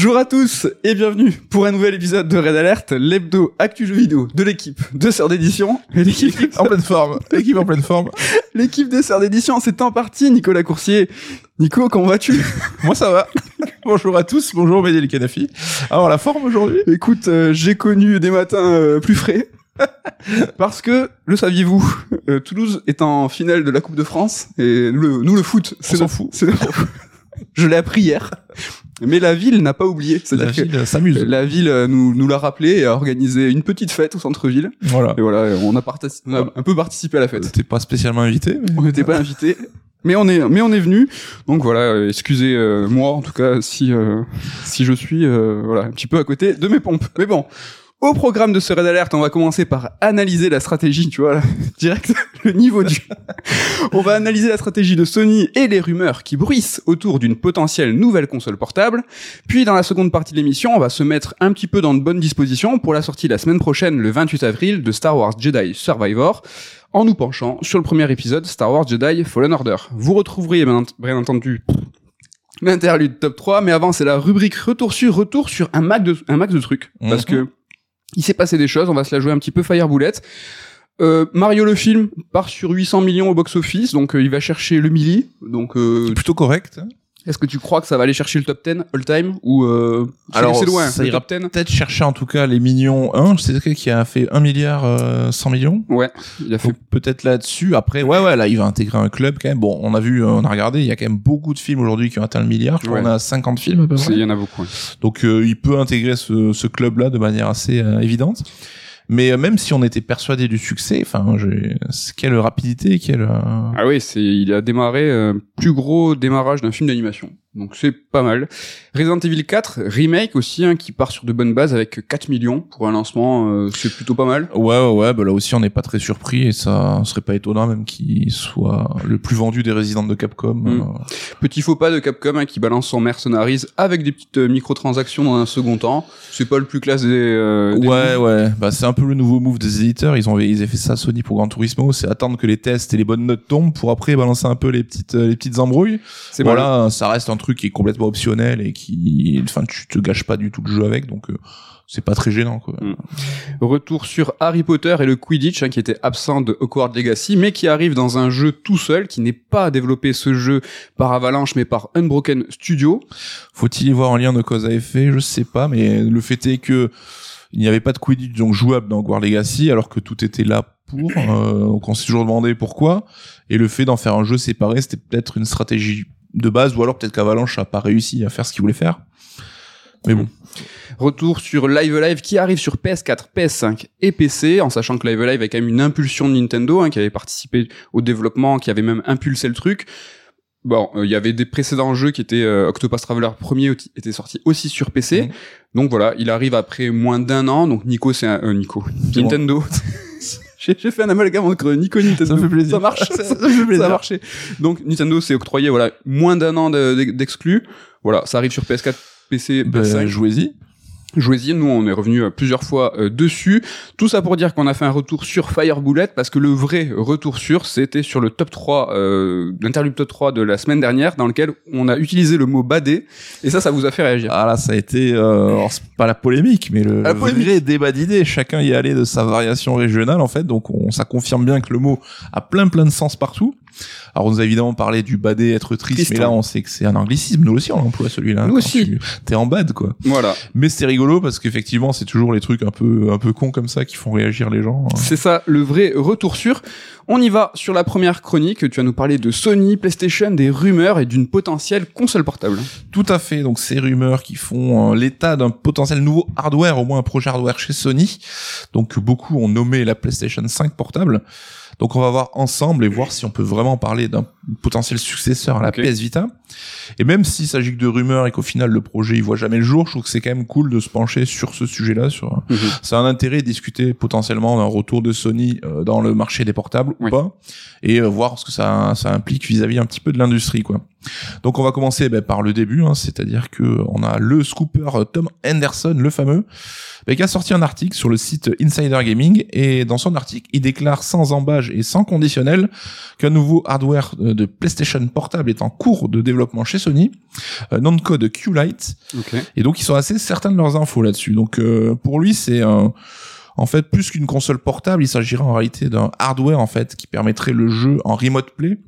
Bonjour à tous et bienvenue pour un nouvel épisode de Red Alert, l'hebdo actu jeux vidéo de l'équipe de Sœurs d'édition. Et l'équipe en pleine forme. L'équipe en pleine forme. L'équipe des Sœurs d'édition, c'est en partie Nicolas Coursier. Nico, comment vas-tu? Moi ça va. bonjour à tous, bonjour Médé les Canafi. Alors la forme aujourd'hui? Écoute, euh, j'ai connu des matins euh, plus frais. Parce que, le saviez-vous, euh, Toulouse est en finale de la Coupe de France et nous le, nous, le foot, c'est s'en fout. c'est Je l'ai appris hier. Mais la ville n'a pas oublié. La ville s'amuse. La ville euh, nous, nous l'a rappelé et a organisé une petite fête au centre-ville. Voilà. Et voilà, on a, on a un peu participé à la fête. T'es pas spécialement invité, mais... On n'était pas invité. Mais on est, mais on est venu. Donc voilà, excusez euh, moi en tout cas si euh, si je suis euh, voilà un petit peu à côté de mes pompes. Mais bon, au programme de ce Red Alert, on va commencer par analyser la stratégie, tu vois, là, direct le niveau du. on va analyser la stratégie de Sony et les rumeurs qui bruissent autour d'une potentielle nouvelle console portable. Puis dans la seconde partie de l'émission, on va se mettre un petit peu dans de bonnes dispositions pour la sortie la semaine prochaine, le 28 avril, de Star Wars Jedi Survivor en nous penchant sur le premier épisode Star Wars Jedi Fallen Order. Vous retrouverez bien entendu l'interlude top 3, mais avant c'est la rubrique retour sur retour sur un max de, un max de trucs. Mhm. Parce que il s'est passé des choses, on va se la jouer un petit peu Fireboulette. Euh, Mario le film part sur 800 millions au box-office, donc euh, il va chercher le milli. Donc euh, plutôt correct. Est-ce que tu crois que ça va aller chercher le top 10 all-time ou euh, Alors, c'est loin ça le ira top 10 Peut-être chercher en tout cas les millions 1. C'est quelqu'un qui a fait 1 milliard euh, 100 millions. Ouais, il a fait peut-être là-dessus. Après, ouais, ouais, là, il va intégrer un club quand même. Bon, on a vu, euh, on a regardé, il y a quand même beaucoup de films aujourd'hui qui ont atteint le milliard. Je crois Ouais. qu'on a 50 films à peu près. il y en a beaucoup. ouais. Donc euh, il peut intégrer ce, ce club-là de manière assez euh, évidente. Mais euh, même si on était persuadé du succès, enfin, quelle rapidité, quelle. euh, Ah oui, c'est il a démarré euh, plus gros démarrage d'un film d'animation. Donc c'est pas mal. Resident Evil 4 remake aussi hein, qui part sur de bonnes bases avec 4 millions pour un lancement, euh, c'est plutôt pas mal. Ouais, ouais, ouais, bah là aussi on n'est pas très surpris et ça serait pas étonnant même qu'il soit le plus vendu des résidents de Capcom. Mm. euh. Petit faux pas de Capcom hein, qui balance son Mercenaries avec des petites euh, microtransactions dans un second temps. C'est pas le plus classe des. euh, des Ouais, moves. ouais, bah c'est un peu le nouveau move des éditeurs. Ils ont, ils ont fait ça Sony pour Gran Turismo, c'est attendre que les tests et les bonnes notes tombent pour après balancer un peu les petites, les petites embrouilles. c'est voilà. Voilà, ça reste un truc qui est complètement optionnel et qui, enfin, tu te gâches pas du tout le jeu avec, donc euh, c'est pas très gênant, quoi. Mm. Retour sur Harry Potter et le Quidditch hein, qui était absent de Hogwarts Legacy mais qui arrive dans un jeu tout seul qui n'est pas développé ce jeu par Avalanche mais par Unbroken Studio. Faut-il y voir un lien de cause à effet? Je sais pas, mais le fait est que il n'y avait pas de Quidditch donc jouable dans Hogwarts Legacy, alors que tout était là pour. Euh, donc on s'est toujours demandé pourquoi. Et le fait d'en faire un jeu séparé, c'était peut-être une stratégie de base, ou alors peut-être qu'Avalanche a pas réussi à faire ce qu'il voulait faire. Mais bon. Retour sur Live Live qui arrive sur PS4, PS5 et PC, en sachant que Live Live est quand même une impulsion de Nintendo, hein, qui avait participé au développement, qui avait même impulsé le truc. Bon, euh, il y avait des précédents jeux qui étaient euh, Octopath Traveler premier était sorti aussi sur PC. Donc voilà, il arrive après moins d'un an. Donc Nico, c'est un euh, Nico, Nintendo. J'ai fait un amalgame entre Nico et Nintendo. Ça me fait plaisir. Ça marche. Ça- ça, ça me fait plaisir. a marché. Donc Nintendo s'est octroyé voilà moins d'un an de- de- d'exclus. Voilà, ça arrive sur PS4, PC, Ben, PS5. jouez-y. Jouez-y, nous on est revenu euh, plusieurs fois euh, dessus. Tout ça pour dire qu'on a fait un retour sur Fire Bullet parce que le vrai retour sur c'était sur le top 3, euh, l'interlude top 3 de la semaine dernière dans lequel on a utilisé le mot badé et ça, ça vous a fait réagir. Ah là, ça a été, euh, alors, pas la polémique, mais le La polémique. vrai débat d'idées. Chacun y allait de sa variation régionale, en fait. Donc, on, ça confirme bien que le mot a plein plein de sens partout. Alors, on nous a évidemment parlé du badé, être triste, Triste, mais là, hein. on sait que c'est un anglicisme. Nous aussi, on emploie celui-là. Nous quand aussi. tu- T'es en bad, quoi. Voilà, Mais c'est rigolo parce qu'effectivement, c'est toujours les trucs un peu, un peu cons comme ça qui font réagir les gens. c'est ça le vrai retour sur. On y va sur la première chronique. Tu vas nous parler de Sony, PlayStation, des rumeurs et d'une potentielle console portable. Tout à fait. Donc ces rumeurs qui font euh, l'état d'un potentiel nouveau hardware, au moins un projet hardware chez Sony. Donc beaucoup ont nommé la PlayStation 5 portable. Donc on va voir ensemble et voir si on peut vraiment parler d'un potentiel successeur à la. PS Vita. Et même s'il s'agit que de rumeurs et qu'au final le projet il voit jamais le jour, je trouve que c'est quand même cool de se pencher sur ce sujet-là. Sur ça a un intérêt de discuter potentiellement d'un retour de Sony euh, dans le marché des portables Oui. ou pas, et euh, voir ce que ça, ça implique vis-à-vis un petit peu de l'industrie, quoi. Donc on va commencer ben, par le début, hein, c'est-à-dire que on a le scooper Tom Henderson, le fameux, ben, qui a sorti un article sur le site Insider Gaming et dans son article, il déclare sans embâge et sans conditionnel qu'un nouveau hardware de PlayStation portable est en cours de développement chez Sony, euh, nom de code Q-Lite, Ok. et donc ils sont assez certains de leurs infos là-dessus. Donc euh, pour lui, c'est un en fait plus qu'une console portable, il s'agirait en réalité d'un hardware en fait qui permettrait le jeu en remote play.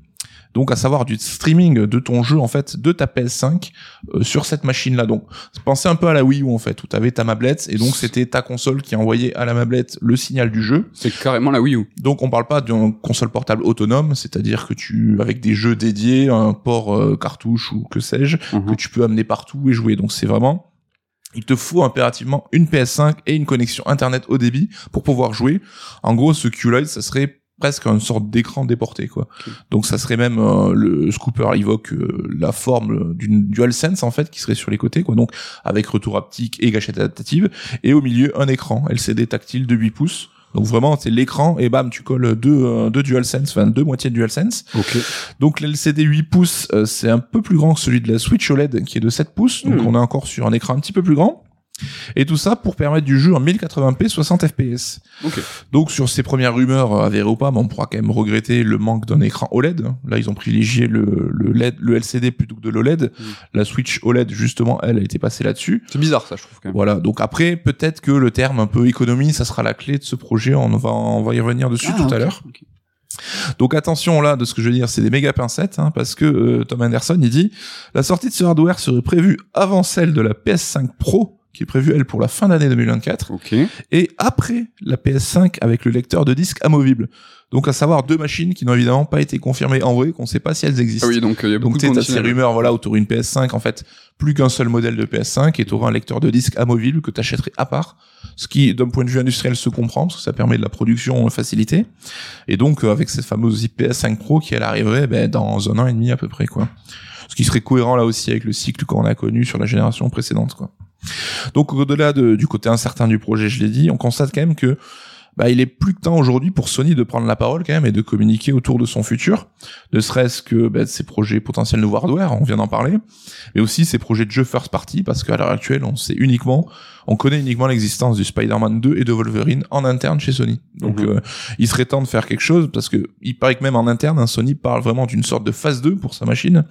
Donc à savoir du streaming de ton jeu en fait de ta PS5 euh, sur cette machine là. Donc pensez un peu à la Wii U en fait où tu avais ta mablette et donc c'était ta console qui envoyait à la mablette le signal du jeu. C'est carrément la Wii U. Donc on parle pas d'une console portable autonome, c'est-à-dire que tu avec des jeux dédiés, un port euh, cartouche ou que sais-je, Mhm. que tu peux amener partout et jouer. Donc c'est vraiment il te faut impérativement une PS5 et une connexion internet haut débit pour pouvoir jouer. En gros, ce QLED, ça serait presque une sorte d'écran déporté quoi. Donc ça serait même euh, le scooper évoque euh, la forme d'une DualSense en fait qui serait sur les côtés quoi. Donc avec retour haptique et gâchette adaptative et au milieu un écran LCD tactile de 8 pouces. Donc vraiment c'est l'écran et bam tu colles deux euh, deux DualSense, enfin deux moitiés de DualSense. Ok. Donc l'LCD 8 pouces, euh, c'est un peu plus grand que celui de la Switch OLED qui est de 7 pouces. Donc Hmm. on est encore sur un écran un petit peu plus grand. Et tout ça pour permettre du jeu en 1080p 60 fps. Donc sur ces premières rumeurs euh, avérées ou pas, mais on pourra quand même regretter le manque d'un écran OLED. Là ils ont privilégié le, le LED, le LCD plutôt que de l'OLED. Hmm. La Switch OLED justement, elle a été passée là-dessus. C'est bizarre ça, je trouve quand même. Voilà. Donc après peut-être que le terme un peu économie, ça sera la clé de ce projet. On va on va y revenir dessus Ah, tout à l'heure. Donc attention là de ce que je veux dire, c'est des méga pincettes hein, parce que euh, Tom Anderson il dit la sortie de ce hardware serait prévue avant celle de la PS5 Pro qui est prévue elle pour la fin d'année 2024 Ok. et après la PS5 avec le lecteur de disque amovible. Donc à savoir deux machines qui n'ont évidemment pas été confirmées en vrai, qu'on sait pas si elles existent. Ah oui, donc euh, il y a beaucoup Donc de tu ces rumeurs voilà où t'aurais une PS5 en fait plus qu'un seul modèle de PS5 et t'auras un lecteur de disque amovible que t'achèterais à part, ce qui d'un point de vue industriel se comprend parce que ça permet de la production facilitée. Et donc euh, avec cette fameuse PS5 Pro qui elle arriverait ben, dans un an et demi à peu près quoi. Ce qui serait cohérent là aussi avec le cycle qu'on a connu sur la génération précédente quoi. Donc au-delà de- du côté incertain du projet, je l'ai dit, on constate quand même que bah, il est plus que temps aujourd'hui pour Sony de prendre la parole quand même et de communiquer autour de son futur, ne serait-ce que bah, ses projets potentiels nouveau hardware, on vient d'en parler, mais aussi ses projets de jeux first party, parce qu'à l'heure actuelle, on sait uniquement, on connaît uniquement l'existence du Spider-Man 2 et de Wolverine en interne chez Sony. Donc Mhm. euh, il serait temps de faire quelque chose, parce que il paraît que même en interne, hein, Sony parle vraiment d'une sorte de phase 2 pour sa machine.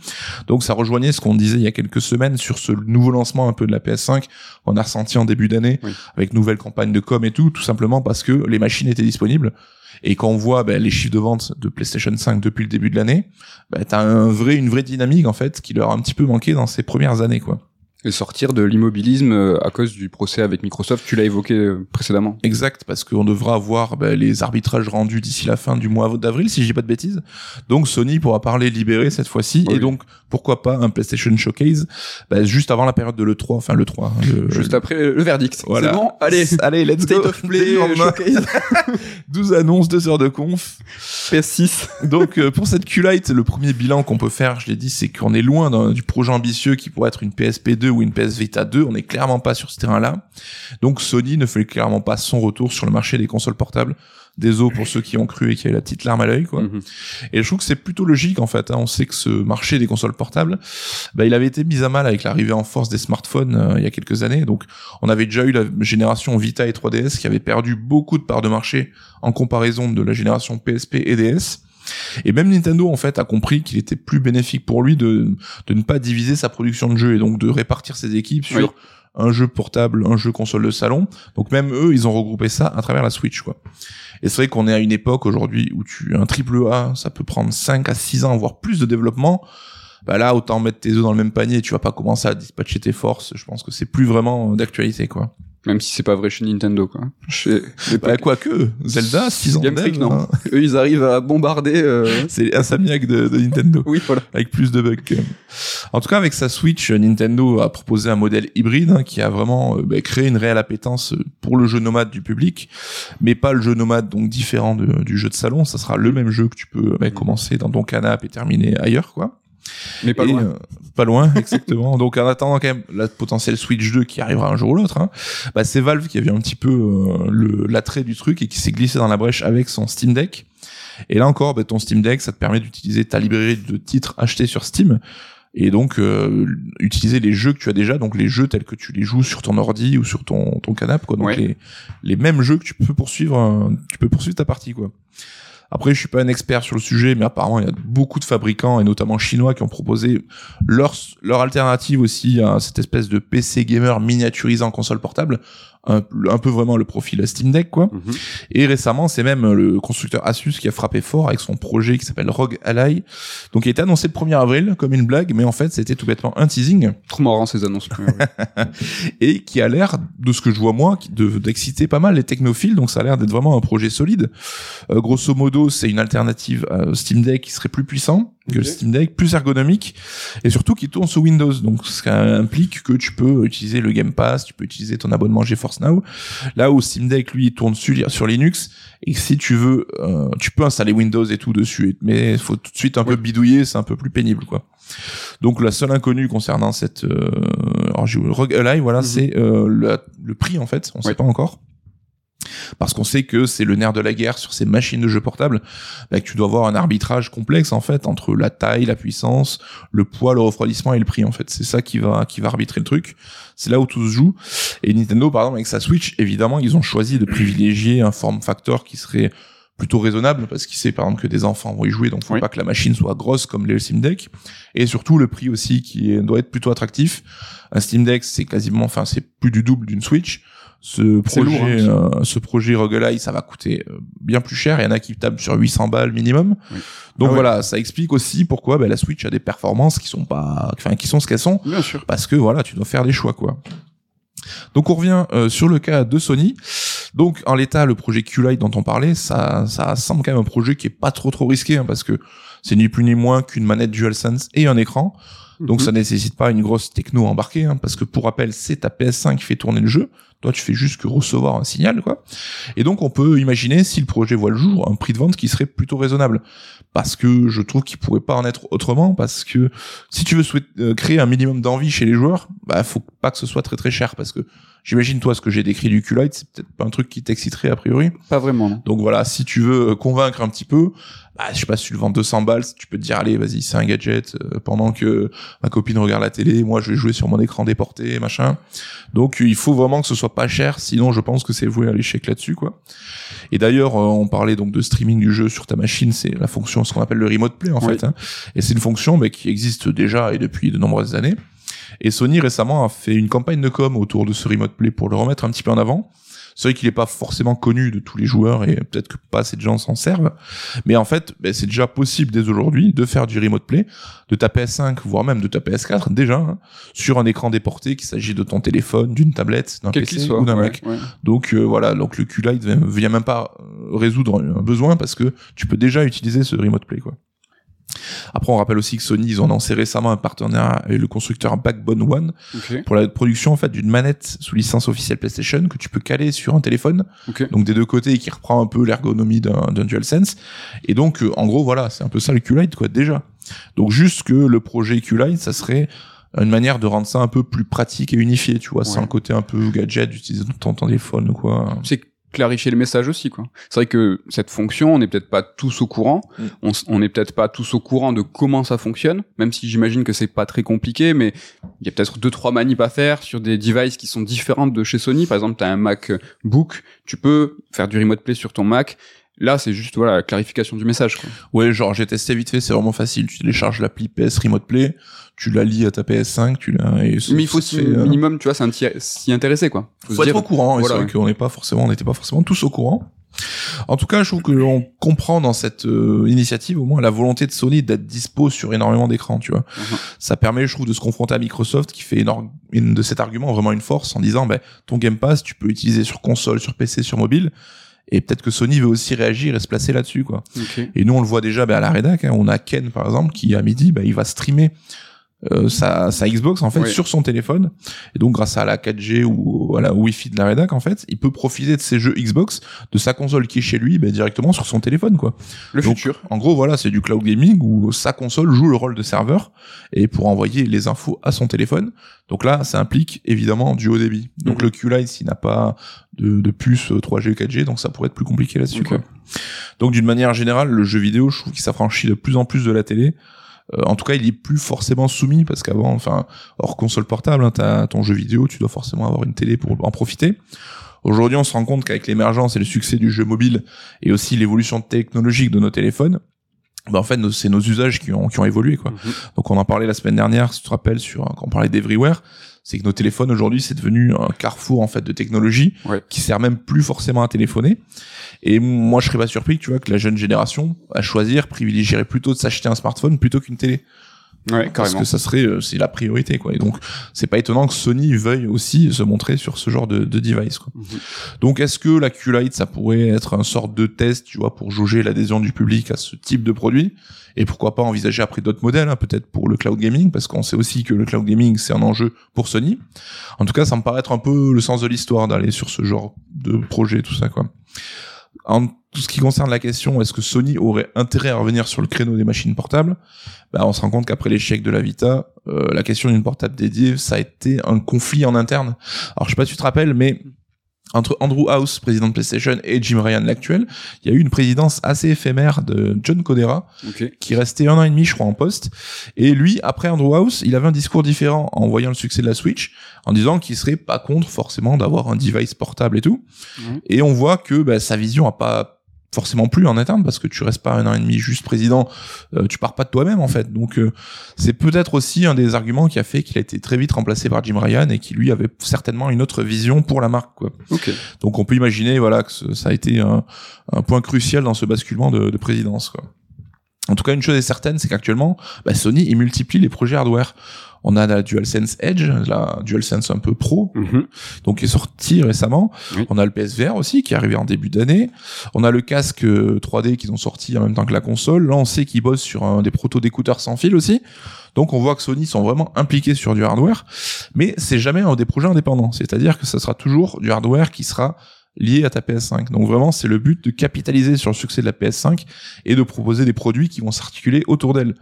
Donc ça rejoignait ce qu'on disait il y a quelques semaines sur ce nouveau lancement un peu de la PS5, qu'on a ressenti en début d'année, Oui. avec nouvelle campagne de com et tout, tout simplement parce que les machines étaient disponibles. Et quand on voit ben, les chiffres de vente de PlayStation 5 depuis le début de l'année, ben, t'as un vrai, une vraie dynamique en fait qui leur a un petit peu manqué dans ces premières années, quoi. Et sortir de l'immobilisme euh, à cause du procès avec Microsoft, tu l'as évoqué euh, précédemment. Exact, parce qu'on devra avoir ben, les arbitrages rendus d'ici la fin du mois d'avril, si je dis pas de bêtises. Donc Sony pourra parler libéré cette fois-ci, et donc pourquoi pas un PlayStation Showcase ben, juste avant la période de l'e3, enfin l'e3. hein, le, Juste après euh, le verdict. Voilà. C'est bon, allez. allez, let's State go. of Play, le lendemain, showcase, 12 annonces, 2 heures de conf. PS6. Donc euh, pour cette Q-Lite, le premier bilan qu'on peut faire, je l'ai dit, c'est qu'on est loin du projet ambitieux qui pourrait être une PSP 2 ou une PS Vita 2. On n'est clairement pas sur ce terrain-là. Donc Sony ne fait clairement pas son retour sur le marché des consoles portables. Désolé pour ceux qui ont cru et qui avaient la petite larme à l'œil, quoi. Mhm. Et je trouve que c'est plutôt logique en fait. hein. On sait que ce marché des consoles portables, bah, il avait été mis à mal avec l'arrivée en force des smartphones euh, il y a quelques années. Donc on avait déjà eu la génération Vita et 3DS qui avait perdu beaucoup de parts de marché en comparaison de la génération PSP et DS. Et même Nintendo en fait a compris qu'il était plus bénéfique pour lui de, de ne pas diviser sa production de jeux et donc de répartir ses équipes sur Oui. un jeu portable, un jeu console de salon. Donc même eux, ils ont regroupé ça à travers la Switch quoi. Et c'est vrai qu'on est à une époque aujourd'hui où tu un triple A, ça peut prendre 5 à 6 ans voire plus de développement. Bah là, autant mettre tes œufs dans le même panier, tu vas pas commencer à dispatcher tes forces. Je pense que c'est plus vraiment d'actualité quoi. Même si c'est pas vrai chez Nintendo, quoi. Chez Bah quoique Zelda 6 ans Game non. hein. Eux, ils arrivent à bombarder. euh, C'est Insomniac de, de Nintendo. Oui, voilà. avec plus de bugs. En tout cas, avec sa Switch, Nintendo a proposé un modèle hybride hein, qui a vraiment euh, bah, créé une réelle appétence euh, pour le jeu nomade du public, mais pas le jeu nomade donc différent de- du jeu de salon. Ça sera le même jeu que tu peux bah, commencer dans ton canapé et terminer ailleurs, quoi. Mais pas Et, loin. euh, pas loin, exactement. Donc en attendant quand même la potentielle Switch 2 qui arrivera un jour ou l'autre, hein, bah, c'est Valve qui a vu un petit peu euh, le l'attrait du truc et qui s'est glissé dans la brèche avec son Steam Deck. Et là encore, bah, ton Steam Deck, ça te permet d'utiliser ta librairie de titres achetés sur Steam et donc euh, utiliser les jeux que tu as déjà, donc les jeux tels que tu les joues sur ton ordi ou sur ton ton canapé, quoi. Donc Ouais. les les mêmes jeux que tu peux poursuivre, euh, tu peux poursuivre ta partie, quoi. Après, je suis pas un expert sur le sujet, mais apparemment, il y a beaucoup de fabricants, et notamment chinois, qui ont proposé leur, leur alternative aussi à cette espèce de PC gamer miniaturisé en console portable. Un, un peu vraiment le profil Steam Deck, quoi. Mhm. Et récemment, c'est même le constructeur Asus qui a frappé fort avec son projet qui s'appelle Rogue Ally. Donc, il était annoncé le 1er avril comme une blague, mais en fait, c'était tout bêtement un teasing Trop marrant ces annonces. Et qui a l'air, de ce que je vois moi, qui- de- d'exciter pas mal les technophiles. Donc, ça a l'air d'être vraiment un projet solide. Euh, grosso modo, c'est une alternative à Steam Deck qui serait plus puissant que le. Steam Deck, plus ergonomique et surtout qui tourne sous Windows. Donc, ça implique que tu peux utiliser le Game Pass, tu peux utiliser ton abonnement GeForce Now. Là où Steam Deck, lui, il tourne sur, sur Linux et que si tu veux, euh, tu peux installer Windows et tout dessus, mais il faut tout de suite un peu bidouiller, c'est un peu plus pénible, quoi. Donc la seule inconnue concernant cette euh, alors Rogue Ally, voilà, Mhm. c'est euh, le, le prix en fait, on sait pas encore. Parce qu'on sait que c'est le nerf de la guerre sur ces machines de jeux portables, bah, que tu dois avoir un arbitrage complexe en fait entre la taille, la puissance, le poids, le refroidissement et le prix en fait. C'est ça qui va qui va arbitrer le truc. C'est là où tout se joue. Et Nintendo par exemple avec sa Switch, évidemment, ils ont choisi de privilégier un form factor qui serait plutôt raisonnable parce qu'il sait par exemple que des enfants vont y jouer donc faut Oui. pas que la machine soit grosse comme les Steam Deck et surtout le prix aussi qui doit être plutôt attractif un Steam Deck c'est quasiment enfin c'est plus du double d'une Switch ce projet lourd, euh, ce projet roguelike ça va coûter euh, bien plus cher il y en a qui tablent sur 800 balles minimum Oui. donc Ah ouais. voilà ça explique aussi pourquoi bah, la Switch a des performances qui sont pas enfin qui sont ce qu'elles sont Bien sûr. parce que voilà, tu dois faire des choix quoi. Donc on revient euh, sur le cas de Sony. Donc en l'état, le projet Q-Lite dont on parlait, ça, ça semble quand même un projet qui est pas trop trop risqué hein, parce que c'est ni plus ni moins qu'une manette DualSense et un écran. Donc Mhm. ça nécessite pas une grosse techno embarquée, hein, parce que pour rappel, c'est ta PS5 qui fait tourner le jeu. Toi, tu fais juste que recevoir un signal, quoi. Et donc on peut imaginer, si le projet voit le jour, un prix de vente qui serait plutôt raisonnable. Parce que je trouve qu'il pourrait pas en être autrement, parce que si tu veux souhaiter, euh, créer un minimum d'envie chez les joueurs, bah faut pas que ce soit très très cher, parce que j'imagine toi ce que j'ai décrit du Q-Lite, c'est peut-être pas un truc qui t'exciterait a priori. Pas vraiment. Non. Donc voilà, si tu veux euh, convaincre un petit peu, bah, je sais pas si tu le vends 200 balles, tu peux te dire allez vas-y c'est un gadget euh, pendant que ma copine regarde la télé, moi je vais jouer sur mon écran déporté machin. Donc euh, il faut vraiment que ce soit pas cher, sinon je pense que c'est voué à l'échec là-dessus quoi. Et d'ailleurs euh, on parlait donc de streaming du jeu sur ta machine, c'est la fonction ce qu'on appelle le remote play en Oui. fait. hein. Et c'est une fonction mais qui existe déjà et depuis de nombreuses années. Et Sony récemment a fait une campagne de com autour de ce remote play pour le remettre un petit peu en avant. C'est vrai qu'il n'est pas forcément connu de tous les joueurs et peut-être que pas assez de gens s'en servent. Mais en fait, ben, c'est déjà possible dès aujourd'hui de faire du remote play de ta PS5, voire même de ta PS4 déjà, hein, sur un écran déporté, qu'il s'agit de ton téléphone, d'une tablette, d'un PC soit. ou d'un ouais, Mac. ouais. Donc euh, voilà, donc le Q-Lite vient- vient même pas euh, résoudre un besoin parce que tu peux déjà utiliser ce remote play quoi. Après, on rappelle aussi que Sony, ils ont lancé récemment un partenariat avec le constructeur Backbone One Ok. pour la production en fait d'une manette sous licence officielle PlayStation que tu peux caler sur un téléphone, Ok. donc des deux côtés et qui reprend un peu l'ergonomie d'un DualSense. Et donc, euh, en gros, voilà, c'est un peu ça le Q-Lite quoi déjà. Donc juste que le projet Q-Lite, ça serait une manière de rendre ça un peu plus pratique et unifié, tu vois, sans le côté un peu gadget d'utiliser ton téléphone ou quoi. C'est clarifier le message aussi quoi. C'est vrai que cette fonction, on n'est peut-être pas tous au courant. Mm. On n'est peut-être pas tous au courant de comment ça fonctionne, même si j'imagine que c'est pas très compliqué, mais il y a peut-être deux trois manips à faire sur des devices qui sont différentes de chez Sony. Par exemple, tu as un MacBook, tu peux faire du remote play sur ton Mac. Là, c'est juste voilà la clarification du message. Quoi. Ouais, genre j'ai testé vite fait, c'est vraiment facile. Tu télécharges l'appli PS Remote Play, tu la lis à ta PS5, tu la. et ça- Mais il faut s'y- euh, minimum, tu vois, c'est s'y intéresser quoi. Faut, faut se être dire, au courant. et voilà, c'est ouais. vrai qu'on n'est pas forcément, on n'était pas forcément tous au courant. En tout cas, je trouve que l'on comprend dans cette euh, initiative au moins la volonté de Sony d'être dispo sur énormément d'écrans, tu vois. Mhm. Ça permet, je trouve, de se confronter à Microsoft qui fait énorme, une de cet argument vraiment une force en disant, ben, ton Game Pass, tu peux utiliser sur console, sur PC, sur mobile. Et peut-être que Sony veut aussi réagir et se placer là-dessus, quoi. Et nous, on le voit déjà ben, à la rédac. hein. On a Ken, par exemple, qui à midi, ben, il va streamer euh, sa, sa Xbox en fait Oui. sur son téléphone et donc grâce à la 4G ou à la Wi-Fi de la rédac en fait il peut profiter de ses jeux Xbox de sa console qui est chez lui bah, directement sur son téléphone quoi Le Donc, futur. en gros voilà c'est du cloud gaming où sa console joue le rôle de serveur et pour envoyer les infos à son téléphone donc là ça implique évidemment du haut débit donc Mhm. le Q-Lite s'il n'a pas de, de puce euh, 3G 4G donc ça pourrait être plus compliqué là-dessus quoi. donc d'une manière générale le jeu vidéo je trouve qu'il s'affranchit de plus en plus de la télé euh, en tout cas, il est plus forcément soumis parce qu'avant, enfin, hors console portable, hein, t'as ton jeu vidéo, tu dois forcément avoir une télé pour en profiter. Aujourd'hui, on se rend compte qu'avec l'émergence et le succès du jeu mobile et aussi l'évolution technologique de nos téléphones, bah en fait, c'est nos usages qui ont, qui ont évolué, quoi. Mhm. Donc, on en parlait la semaine dernière, si tu te rappelles, sur quand on parlait d'Everywhere, c'est que nos téléphones aujourd'hui, c'est devenu un carrefour en fait de technologie Ouais. qui sert même plus forcément à téléphoner. Et moi, je serais pas surpris, que tu vois, que la jeune génération, à choisir, privilégierait plutôt de s'acheter un smartphone plutôt qu'une télé. Ouais, Parce que ça serait, euh, c'est la priorité, quoi. Et donc, c'est pas étonnant que Sony veuille aussi se montrer sur ce genre de, de device, quoi. Mhm. Donc, est-ce que la Q-Lite, ça pourrait être un sorte de test, tu vois, pour jauger l'adhésion du public à ce type de produit? Et pourquoi pas envisager après d'autres modèles, hein, peut-être pour le cloud gaming, parce qu'on sait aussi que le cloud gaming, c'est un enjeu pour Sony. En tout cas, ça me paraît être un peu le sens de l'histoire d'aller sur ce genre de projet, tout ça, quoi. En tout ce qui concerne la question, est-ce que Sony aurait intérêt à revenir sur le créneau des machines portables? Bah, on se rend compte qu'après l'échec de la Vita, euh, la question d'une portable dédiée, ça a été un conflit en interne. Alors je sais pas si tu te rappelles, mais entre Andrew House, président de PlayStation, et Jim Ryan, l'actuel, il y a eu une présidence assez éphémère de John Codera, qui restait un an et demi, je crois, en poste. Et lui, après Andrew House, il avait un discours différent en voyant le succès de la Switch, en disant qu'il serait pas contre forcément d'avoir un device portable et tout. Mhm. Et on voit que bah, sa vision a pas forcément plus en interne parce que tu restes pas un an et demi juste président, euh, tu pars pas de toi-même en fait. Donc euh, c'est peut-être aussi un des arguments qui a fait qu'il a été très vite remplacé par Jim Ryan et qui lui avait certainement une autre vision pour la marque quoi. Ok. Donc on peut imaginer voilà que ça a été un, un point crucial dans ce basculement de, de présidence. Quoi. En tout cas, une chose est certaine, c'est qu'actuellement, bah, Sony il multiplie les projets hardware. On a la DualSense Edge, la DualSense un peu pro, Mhm. donc qui est sorti récemment. Oui. On a le PSVR aussi qui est arrivé en début d'année. On a le casque euh, 3D qu'ils ont sorti en même temps que la console. Là, on sait qu'ils bossent sur un des protos d'écouteurs sans fil aussi. Donc on voit que Sony sont vraiment impliqués sur du hardware, mais c'est jamais un des projets indépendants. C'est-à-dire que ça sera toujours du hardware qui sera lié à ta PS5. Donc vraiment, c'est le but de capitaliser sur le succès de la PS5 et de proposer des produits qui vont s'articuler autour d'elle.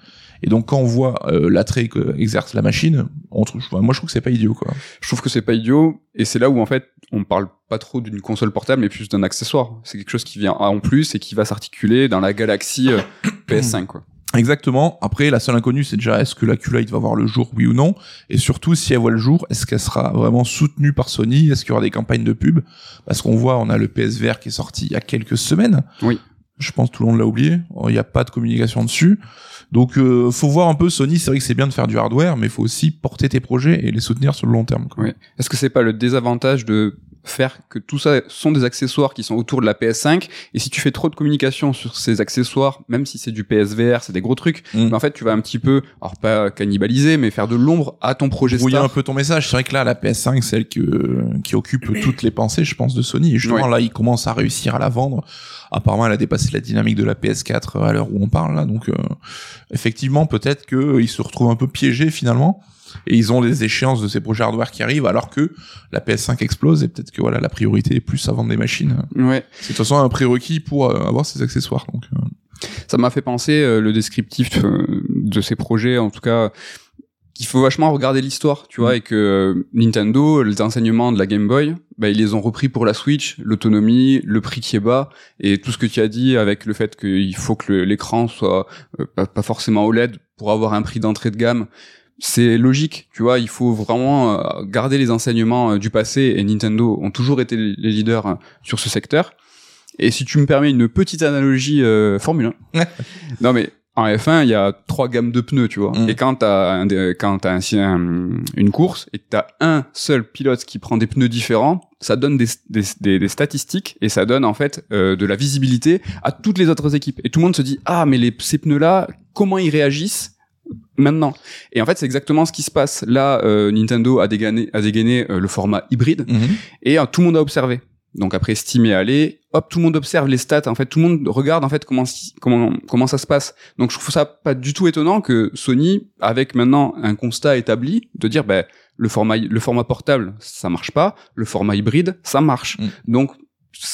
Et donc quand on voit euh, l'attrait que exerce la machine, on trouve, moi je trouve que c'est pas idiot quoi. Je trouve que c'est pas idiot, et c'est là où en fait on parle pas trop d'une console portable, mais plus d'un accessoire. C'est quelque chose qui vient en plus et qui va s'articuler dans la galaxie euh, PS5 quoi. Exactement. Après, la seule inconnue, c'est déjà est-ce que la Q-Lite va voir le jour, oui ou non? Et surtout, si elle voit le jour, est-ce qu'elle sera vraiment soutenue par Sony? Est-ce qu'il y aura des campagnes de pub? Parce qu'on voit, on a le PSVR qui est sorti il y a quelques semaines. Oui. Je pense que tout le monde l'a oublié. Il n'y a pas de communication dessus. Donc, euh, faut voir un peu Sony. C'est vrai que c'est bien de faire du hardware, mais il faut aussi porter tes projets et les soutenir sur le long terme. quoi. Oui. Est-ce que c'est pas le désavantage de faire que tout ça sont des accessoires qui sont autour de la PS5 et si tu fais trop de communication sur ces accessoires même si c'est du PSVR c'est des gros trucs Mm. mais en fait tu vas un petit peu alors pas cannibaliser mais faire de l'ombre à ton projet brouiller un peu ton message. C'est vrai que là, la PS5, c'est celle que, qui occupe toutes les pensées, je pense, de Sony. Et justement, Ouais. là, ils commencent à réussir à la vendre. Apparemment, elle a dépassé la dynamique de la PS4 à l'heure où on parle, là. Donc, euh, effectivement, peut-être qu'ils se retrouvent un peu piégés, finalement. Et ils ont les échéances de ces projets hardware qui arrivent, alors que la PS5 explose et peut-être que voilà, la priorité est plus à vendre des machines. ouais C'est de toute façon un prérequis pour euh, avoir ces accessoires. Donc, euh, ça m'a fait penser euh, le descriptif euh, de ces projets en tout cas qu'il faut vachement regarder l'histoire tu vois et que euh, Nintendo les enseignements de la Game Boy bah, ils les ont repris pour la Switch l'autonomie le prix qui est bas et tout ce que tu as dit avec le fait qu'il faut que l'écran soit euh, pas, pas forcément OLED pour avoir un prix d'entrée de gamme c'est logique, tu vois, il faut vraiment euh, garder les enseignements euh, du passé et Nintendo ont toujours été les leaders euh, sur ce secteur. Et si tu me permets une petite analogie euh, Formule 1. non mais en F1, il y a trois gammes de pneus, tu vois. Mm. Et quand t'as un, quand t'as un, un- une course et que t'as un seul pilote qui prend des pneus différents, ça donne des, des, des- des statistiques et ça donne en fait euh, de la visibilité à toutes les autres équipes. Et tout le monde se dit ah mais les, ces pneus-là, comment ils réagissent? Maintenant Et en fait, c'est exactement ce qui se passe. Là, euh, Nintendo a dégainé, a dégainé euh, le format hybride mhm. et euh, tout le monde a observé. Donc après, Steam est allé, hop, tout le monde observe les stats. En fait, tout le monde regarde en fait comment comment comment ça se passe. Donc, je trouve ça pas du tout étonnant que Sony, avec maintenant un constat établi, de dire ben le format le format portable ça marche pas, le format hybride ça marche. Mm. Donc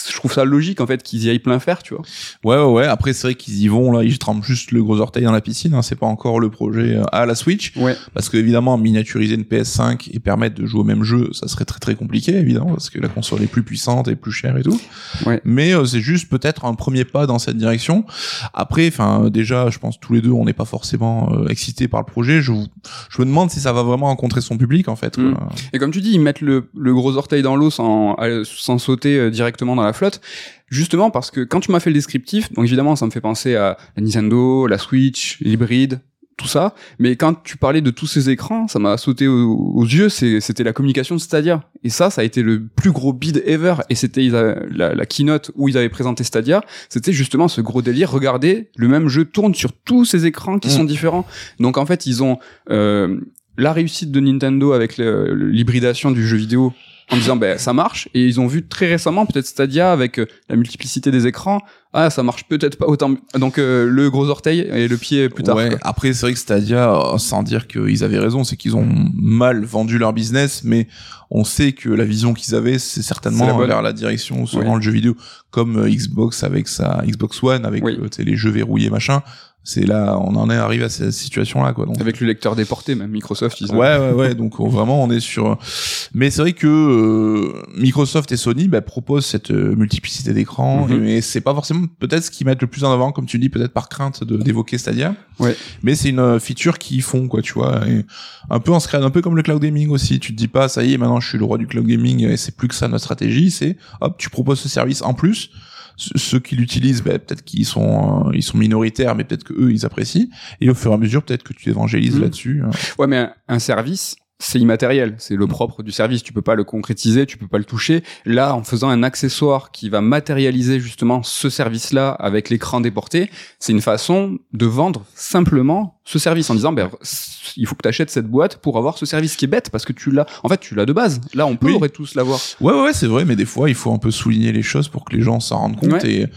je trouve ça logique en fait qu'ils y aillent plein faire, tu vois. Ouais, ouais, ouais. Après, c'est vrai qu'ils y vont là, ils trempent juste le gros orteil dans la piscine. Hein. C'est pas encore le projet euh, à la Switch, Ouais. parce que évidemment, miniaturiser une PS5 et permettre de jouer au même jeu, ça serait très très compliqué, évidemment, parce que la console est plus puissante et plus chère et tout. Ouais. Mais euh, c'est juste peut-être un premier pas dans cette direction. Après, enfin, déjà, je pense tous les deux, on n'est pas forcément euh, excités par le projet. Je, vous- je me demande si ça va vraiment rencontrer son public, en fait. Mm. Et comme tu dis, ils mettent le, le gros orteil dans l'eau sans, euh, sans sauter euh, directement dans la flotte. Justement parce que quand tu m'as fait le descriptif, donc évidemment ça me fait penser à la Nintendo, la Switch, l'hybride, tout ça. Mais quand tu parlais de tous ces écrans, ça m'a sauté aux, aux yeux. C'était la communication de Stadia. Et ça, ça a été le plus gros bid ever. Et c'était la, la keynote où ils avaient présenté Stadia. C'était justement ce gros délire. Regardez, le même jeu tourne sur tous ces écrans qui Mm. sont différents. Donc en fait, ils ont euh, la réussite de Nintendo avec l'hybridation du jeu vidéo en disant ben ça marche et ils ont vu très récemment peut-être Stadia avec euh, la multiplicité des écrans ah ça marche peut-être pas autant donc euh, le gros orteil et le pied plus tard Ouais, quoi. après c'est vrai que Stadia, euh, sans dire qu'ils avaient raison, c'est qu'ils ont mal vendu leur business, mais on sait que la vision qu'ils avaient, c'est la certainement bonne. vers la direction où se Oui. rend le jeu vidéo, comme euh, Xbox avec sa Xbox One, avec Oui. les jeux verrouillés machin. C'est là, on en est arrivé à cette situation-là, quoi. Donc, avec le lecteur déporté même Microsoft ils ont- Ouais, ouais, ouais. Donc on- vraiment, on est sur. Mais c'est vrai que euh, Microsoft et Sony bah, proposent cette euh, multiplicité d'écrans, Mhm. mais c'est pas forcément peut-être ce qu'ils mettent le plus en avant, comme tu dis, peut-être par crainte d'évoquer Stadia. Ouais. Mais c'est une euh, feature qu'ils font, quoi, tu vois. Et un peu en scred, un peu comme le cloud gaming aussi. Tu te dis pas, ça y est, maintenant je suis le roi du cloud gaming et c'est plus que ça notre stratégie. C'est hop, tu proposes ce service en plus. Ce- Ceux qui l'utilisent, bah, peut-être qu'ils sont, euh, ils sont minoritaires, mais peut-être que eux ils apprécient. Et au fur et à mesure, peut-être que tu évangélises Mhm. là-dessus. hein. Ouais, mais un, un service, c'est immatériel. C'est le propre du service. Tu peux pas le concrétiser, tu peux pas le toucher. Là, en faisant un accessoire qui va matérialiser justement ce service-là avec l'écran déporté, c'est une façon de vendre simplement ce service en disant, ben, il faut que tu achètes cette boîte pour avoir ce service qui est bête parce que tu l'as. En fait, tu l'as de base. Là, on peut Oui. tous l'avoir. Ouais, ouais, ouais, c'est vrai, mais des fois, il faut un peu souligner les choses pour que les gens s'en rendent compte Ouais. et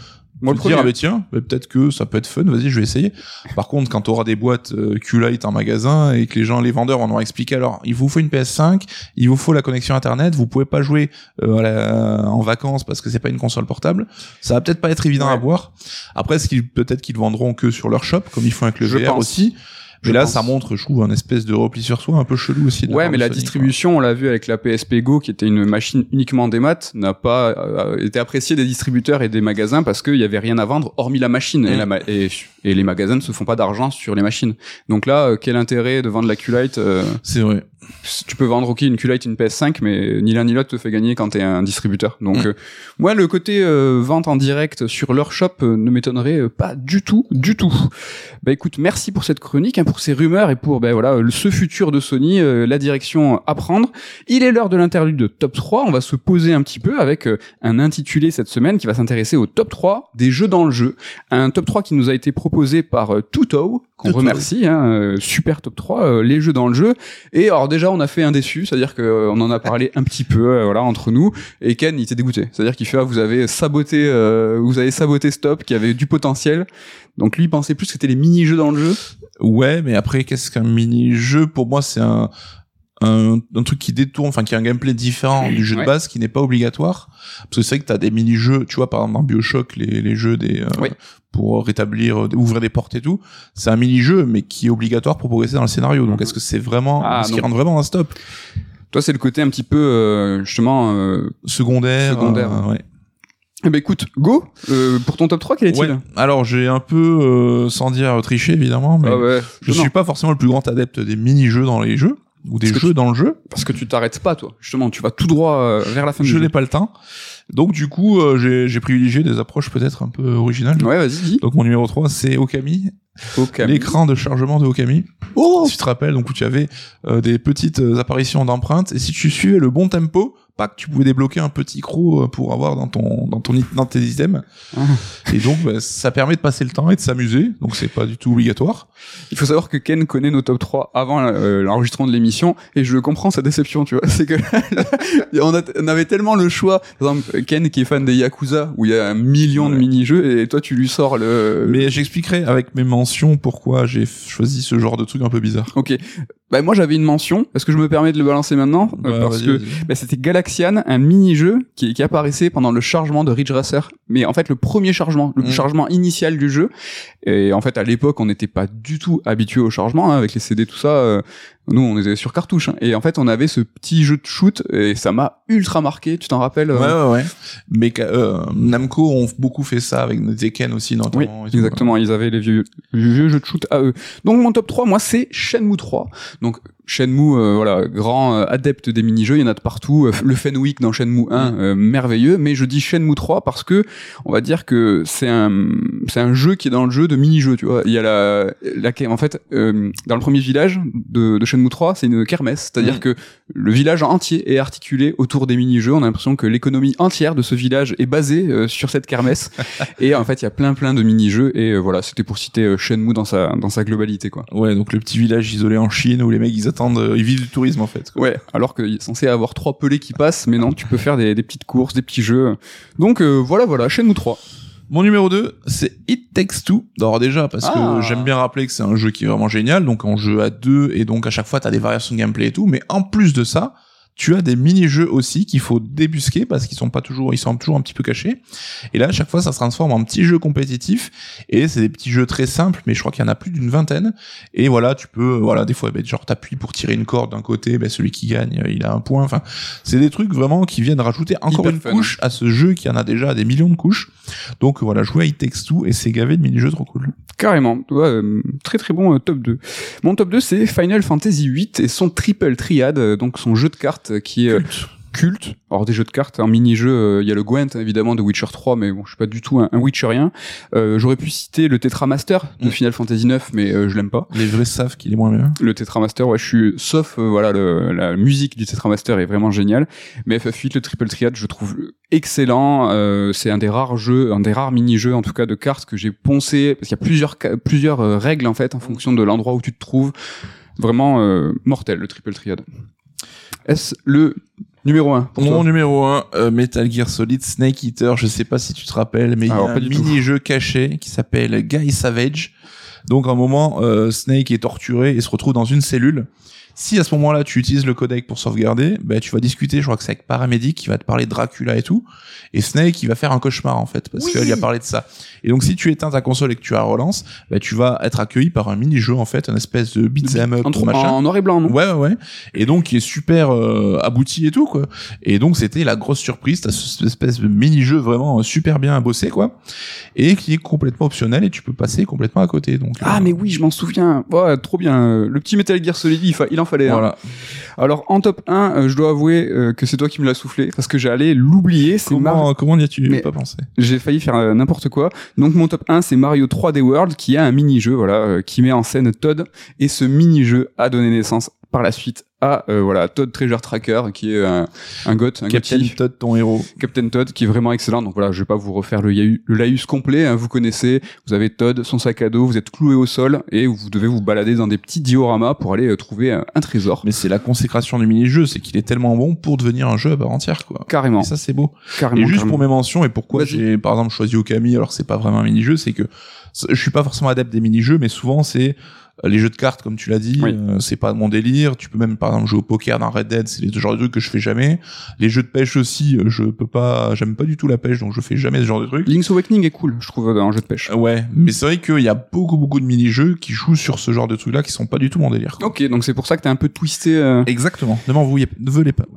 Moi, le dire, ah, bah, tiens, bah, peut-être que ça peut être fun, vas-y, je vais essayer. Par contre, quand tu auras des boîtes euh, Q-Lite en magasin et que les gens, les vendeurs, en ont expliqué, alors, il vous faut une PS5, il vous faut la connexion Internet, vous pouvez pas jouer euh, la- en vacances parce que c'est pas une console portable, ça va peut-être pas être évident Ouais. à voir. Après, ce qu'ils, peut-être qu'ils vendront que sur leur shop, comme ils font avec le Je VR pense. aussi. Je Mais là, pense. ça montre, je trouve, un espèce de repli sur soi un peu chelou aussi. de Ouais, mais de la Sony, quoi. distribution, on l'a vu avec la PSP Go, qui était une machine uniquement des maths, n'a pas euh, été appréciée des distributeurs et des magasins parce qu'il y avait rien à vendre hormis la machine et, la ma- et, et les magasins ne se font pas d'argent sur les machines. Donc là, euh, quel intérêt de vendre la Q-Lite euh, C'est vrai. Tu peux vendre ok une Q-Lite, une PS5, mais ni l'un ni l'autre te fait gagner quand t'es un distributeur. Donc Mm. euh, moi, le côté euh, vente en direct sur leur shop euh, ne m'étonnerait euh, pas du tout, du tout. Bah écoute, merci pour cette chronique, hein, pour ces rumeurs et pour ben voilà le- ce futur de Sony, euh, la direction à prendre. Il est l'heure de l'interlude de top 3. On va se poser un petit peu avec un intitulé cette semaine qui va s'intéresser au top 3 des jeux dans le jeu. Un top 3 qui nous a été proposé par Tuto, qu'on remercie, hein, euh, super top 3, euh, les jeux dans le jeu. Et déjà on a fait un déçu, c'est-à-dire que euh, en a parlé un petit peu euh, voilà entre nous et Ken il était dégoûté. C'est-à-dire qu'il fait ah, vous avez saboté euh, vous avez saboté Stop qui avait du potentiel. Donc lui il pensait plus que c'était les mini-jeux dans le jeu. Ouais, mais après, qu'est-ce qu'un mini-jeu? Pour moi, c'est un, un, un truc qui détourne, enfin, qui a un gameplay différent du jeu Ouais. de base, qui n'est pas obligatoire. Parce que c'est vrai que t'as des mini-jeux, tu vois, par exemple, dans Bioshock, les, les jeux des, euh, Oui. pour rétablir, euh, ouvrir des portes et tout. C'est un mini-jeu, mais qui est obligatoire pour progresser dans le scénario. Donc, est-ce que c'est vraiment, Ah, est-ce qu'il non. rentre vraiment dans stop? Toi c'est le côté un petit peu euh, justement euh, Secondaire. Secondaire. euh, ouais. eh ben écoute, go euh, pour ton top 3 quel est-il? Ouais. Alors, j'ai un peu, euh, sans dire tricher, évidemment, mais Ah ouais. je Non, suis pas forcément le plus grand adepte des mini-jeux dans les jeux, ou des Parce jeux dans le jeu. parce que tu t'arrêtes pas toi. Justement, tu vas tout droit euh, vers la fin du je n'ai pas le temps. Donc du coup, euh, j'ai j'ai privilégié des approches peut-être un peu originales. Ouais, vas-y. Donc mon numéro 3, c'est Okami, Ok. l'écran de chargement de Okami. Oh Si tu te rappelles, donc où tu avais euh, des petites apparitions d'empreintes, et si tu suivais le bon tempo, pack, tu pouvais débloquer un petit croc euh, pour avoir dans ton dans ton dans tes items. Ah. Et donc bah, ça permet de passer le temps et de s'amuser. Donc c'est pas du tout obligatoire. Il faut savoir que Ken connaît nos top 3 avant euh, l'enregistrement de l'émission et je comprends sa déception, tu vois. C'est que on, a- on avait tellement le choix. Par exemple, Ken qui est fan des Yakuza où il y a un million de mini-jeux et toi tu lui sors le. Mais j'expliquerai avec mes mentions pourquoi j'ai choisi ce genre de truc un peu bizarre. Ok. Bah moi j'avais une mention. Est-ce que je me permets de le balancer maintenant? Euh, Bah, Parce que bah, c'était Galaxian, un mini-jeu qui, qui apparaissait pendant le chargement de Ridge Racer. Mais en fait le premier chargement, le Mm. chargement initial du jeu. Et en fait à l'époque on n'était pas du tout habitué au chargement hein, avec les CD tout ça. euh, nous on était sur cartouche. hein. Et en fait on avait ce petit jeu de shoot et ça m'a ultra marqué. Tu t'en rappelles euh Ouais, ouais, ouais. Mais euh, Namco ont beaucoup fait ça avec Tekken aussi, Oui, notamment. et tout, exactement. Ils avaient les vieux, les vieux jeux de shoot à eux. Donc mon top 3, moi, c'est Shenmue 3. Donc Shenmue, euh, voilà, grand euh, adepte des mini-jeux, il y en a de partout. Euh, Le Fenwick dans Shenmue 1, Mm. euh, merveilleux. Mais je dis Shenmue 3 parce que on va dire que c'est un, c'est un jeu qui est dans le jeu de mini-jeux. Tu vois, il y a la, la en fait, euh, dans le premier village de, de Shenmue 3, c'est une kermesse, c'est-à-dire Mm. que le village entier est articulé autour des mini-jeux. On a l'impression que l'économie entière de ce village est basée euh, sur cette kermesse. et en fait, il y a plein plein de mini-jeux. Et voilà, c'était pour citer Shenmue dans sa dans sa globalité, quoi. Ouais, donc le petit village isolé en Chine où les mecs ils attendent, ils vivent du tourisme en fait. quoi. Ouais, alors qu'il est censé avoir trois pelés qui passent, mais non, tu peux faire des, des petites courses, des petits jeux. Donc euh, voilà, voilà, Shenmue 3. Mon numéro 2, c'est It Takes Two. Alors déjà, parce Ah. que j'aime bien rappeler que c'est un jeu qui est vraiment génial, donc en jeu à deux, et donc à chaque fois t'as des variations de gameplay et tout, mais en plus de ça, tu as des mini-jeux aussi qu'il faut débusquer parce qu'ils sont pas toujours, ils sont toujours un petit peu cachés. Et là, à chaque fois, ça se transforme en petits jeux compétitifs. Et c'est des petits jeux très simples, mais je crois qu'il y en a plus d'une vingtaine. Et voilà, tu peux, voilà, des fois, ben, genre t'appuies pour tirer une corde d'un côté, ben, celui qui gagne, euh, il a un point. Enfin, c'est des trucs vraiment qui viennent rajouter encore Hyper une fun. couche à ce jeu qui en a déjà des millions de couches. Donc voilà, jouer à It Takes Two et c'est gavé de mini-jeux trop cool. Carrément. Ouais, euh, très très bon euh, top 2. Mon top 2, c'est Final Fantasy VIII et son triple triade, euh, donc son jeu de cartes euh, qui est euh, culte. Alors des jeux de cartes, un mini-jeu, euh, il y a le Gwent évidemment de Witcher 3, mais bon, je suis pas du tout un, un Witcherien. Euh, J'aurais pu citer le Tetramaster de Mm. Final Fantasy 9, mais euh, je l'aime pas. Les vrais savent qu'il est moins bien. Le Tetramaster, ouais, je suis, sauf euh, voilà, le, la musique du Tetramaster est vraiment géniale. Mais FF8, le Triple Triad, je trouve excellent. Euh, c'est un des rares jeux, un des rares mini-jeux en tout cas de cartes que j'ai poncé parce qu'il y a plusieurs plusieurs règles en fait en fonction de l'endroit où tu te trouves. Vraiment mortel le Triple Triad. Est-ce le numéro 1 pour Mon toi numéro 1, Metal Gear Solid Snake Eater, je sais pas si tu te rappelles, mais il y Alors, a pas un du tout. mini-jeu caché qui s'appelle Guy Savage. Donc à un moment, euh, Snake est torturé et se retrouve dans une cellule. Si à ce moment-là tu utilises le codec pour sauvegarder, ben tu vas discuter, je crois que c'est avec Paramédic qui va te parler de Dracula et tout, et Snake il va faire un cauchemar en fait parce Oui. qu'il a parlé de ça. Et donc si tu éteins ta console et que tu la relances, ben tu vas être accueilli par un mini-jeu en fait, un espèce de beat'em up en, machin. en noir et blanc, non? Ouais, ouais, ouais. Et donc, qui est super euh, abouti et tout, quoi. Et donc, c'était la grosse surprise. T'as ce- cette espèce de mini-jeu vraiment euh, super bien bossé, quoi. Et qui est complètement optionnel et tu peux passer complètement à côté. Donc, Ah euh, mais oui, je m'en souviens. Ouais, trop bien. Le petit Metal Gear Solid, il en fallait. hein. Voilà. Alors en top 1, euh, je dois avouer euh, que c'est toi qui me l'as soufflé parce que j'allais l'oublier. C'est Mar- Comment, comment n'y as-tu pas pensé J'ai failli faire euh, n'importe quoi. Donc mon top 1, c'est Mario 3D World qui a un mini-jeu voilà euh, qui met en scène Todd et ce mini-jeu a donné naissance par la suite à euh, voilà Todd Treasure Tracker qui est un, un goth, un Captain gothi. Todd, ton héros. Captain Todd qui est vraiment excellent. Donc voilà, je vais pas vous refaire le, le laïus complet. hein, vous connaissez, vous avez Todd, son sac à dos, vous êtes cloué au sol et vous devez vous balader dans des petits dioramas pour aller euh, trouver un, un trésor. Mais c'est la consécration du mini-jeu, c'est qu'il est tellement bon pour devenir un jeu à part entière, quoi. Carrément, Et ça, c'est beau. carrément. Et juste carrément. pour mes mentions et pourquoi j'ai par exemple choisi Okami alors que c'est pas vraiment un mini-jeu, c'est que je suis pas forcément adepte des mini-jeux, mais souvent c'est les jeux de cartes comme tu l'as dit, Oui. euh, c'est pas mon délire. Tu peux même par exemple jouer au poker dans Red Dead, c'est le genre de trucs que je fais jamais. Les jeux de pêche aussi, euh, je peux pas, j'aime pas du tout la pêche donc je fais jamais ce genre de trucs. Link's Awakening est cool, je trouve, dans un jeu de pêche. Euh, Ouais, mais c'est vrai qu'il y a beaucoup beaucoup de mini-jeux qui jouent sur ce genre de trucs là qui sont pas du tout mon délire. quoi. Ok, donc c'est pour ça que t'es un peu twisté. euh, Exactement. Ne m'en voulez pas.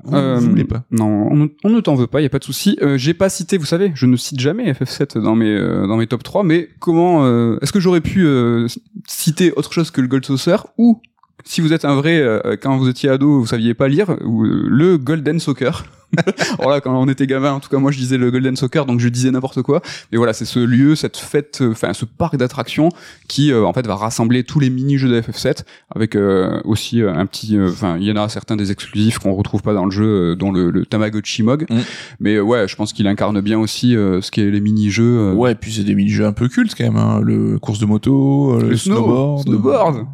Vous, Euh, vous voulez pas. Non, on ne, on ne t'en veut pas, y a pas de souci. Euh, J'ai pas cité, vous savez, je ne cite jamais FF7 dans mes euh, dans mes top 3, mais comment euh, est-ce que j'aurais pu euh, citer autre chose que le Gold Saucer ou si vous êtes un vrai euh, quand vous étiez ado, vous saviez pas lire euh, le Golden Soccer. voilà, quand on était gamin, en tout cas moi je disais le Golden Soccer, donc je disais n'importe quoi. Mais voilà, c'est ce lieu, cette fête, euh, enfin ce parc d'attractions qui euh, en fait va rassembler tous les mini-jeux de FF7 avec euh, aussi un petit, enfin il y en a certains des exclusifs qu'on retrouve pas dans le jeu, dont le, le Tamagotchi Mog. Mm. Mais ouais, je pense qu'il incarne bien aussi ce qui est les mini-jeux. Ouais, et puis c'est des mini-jeux un peu cultes quand même, hein. le course de moto, le, le snow- snowboard. snowboard.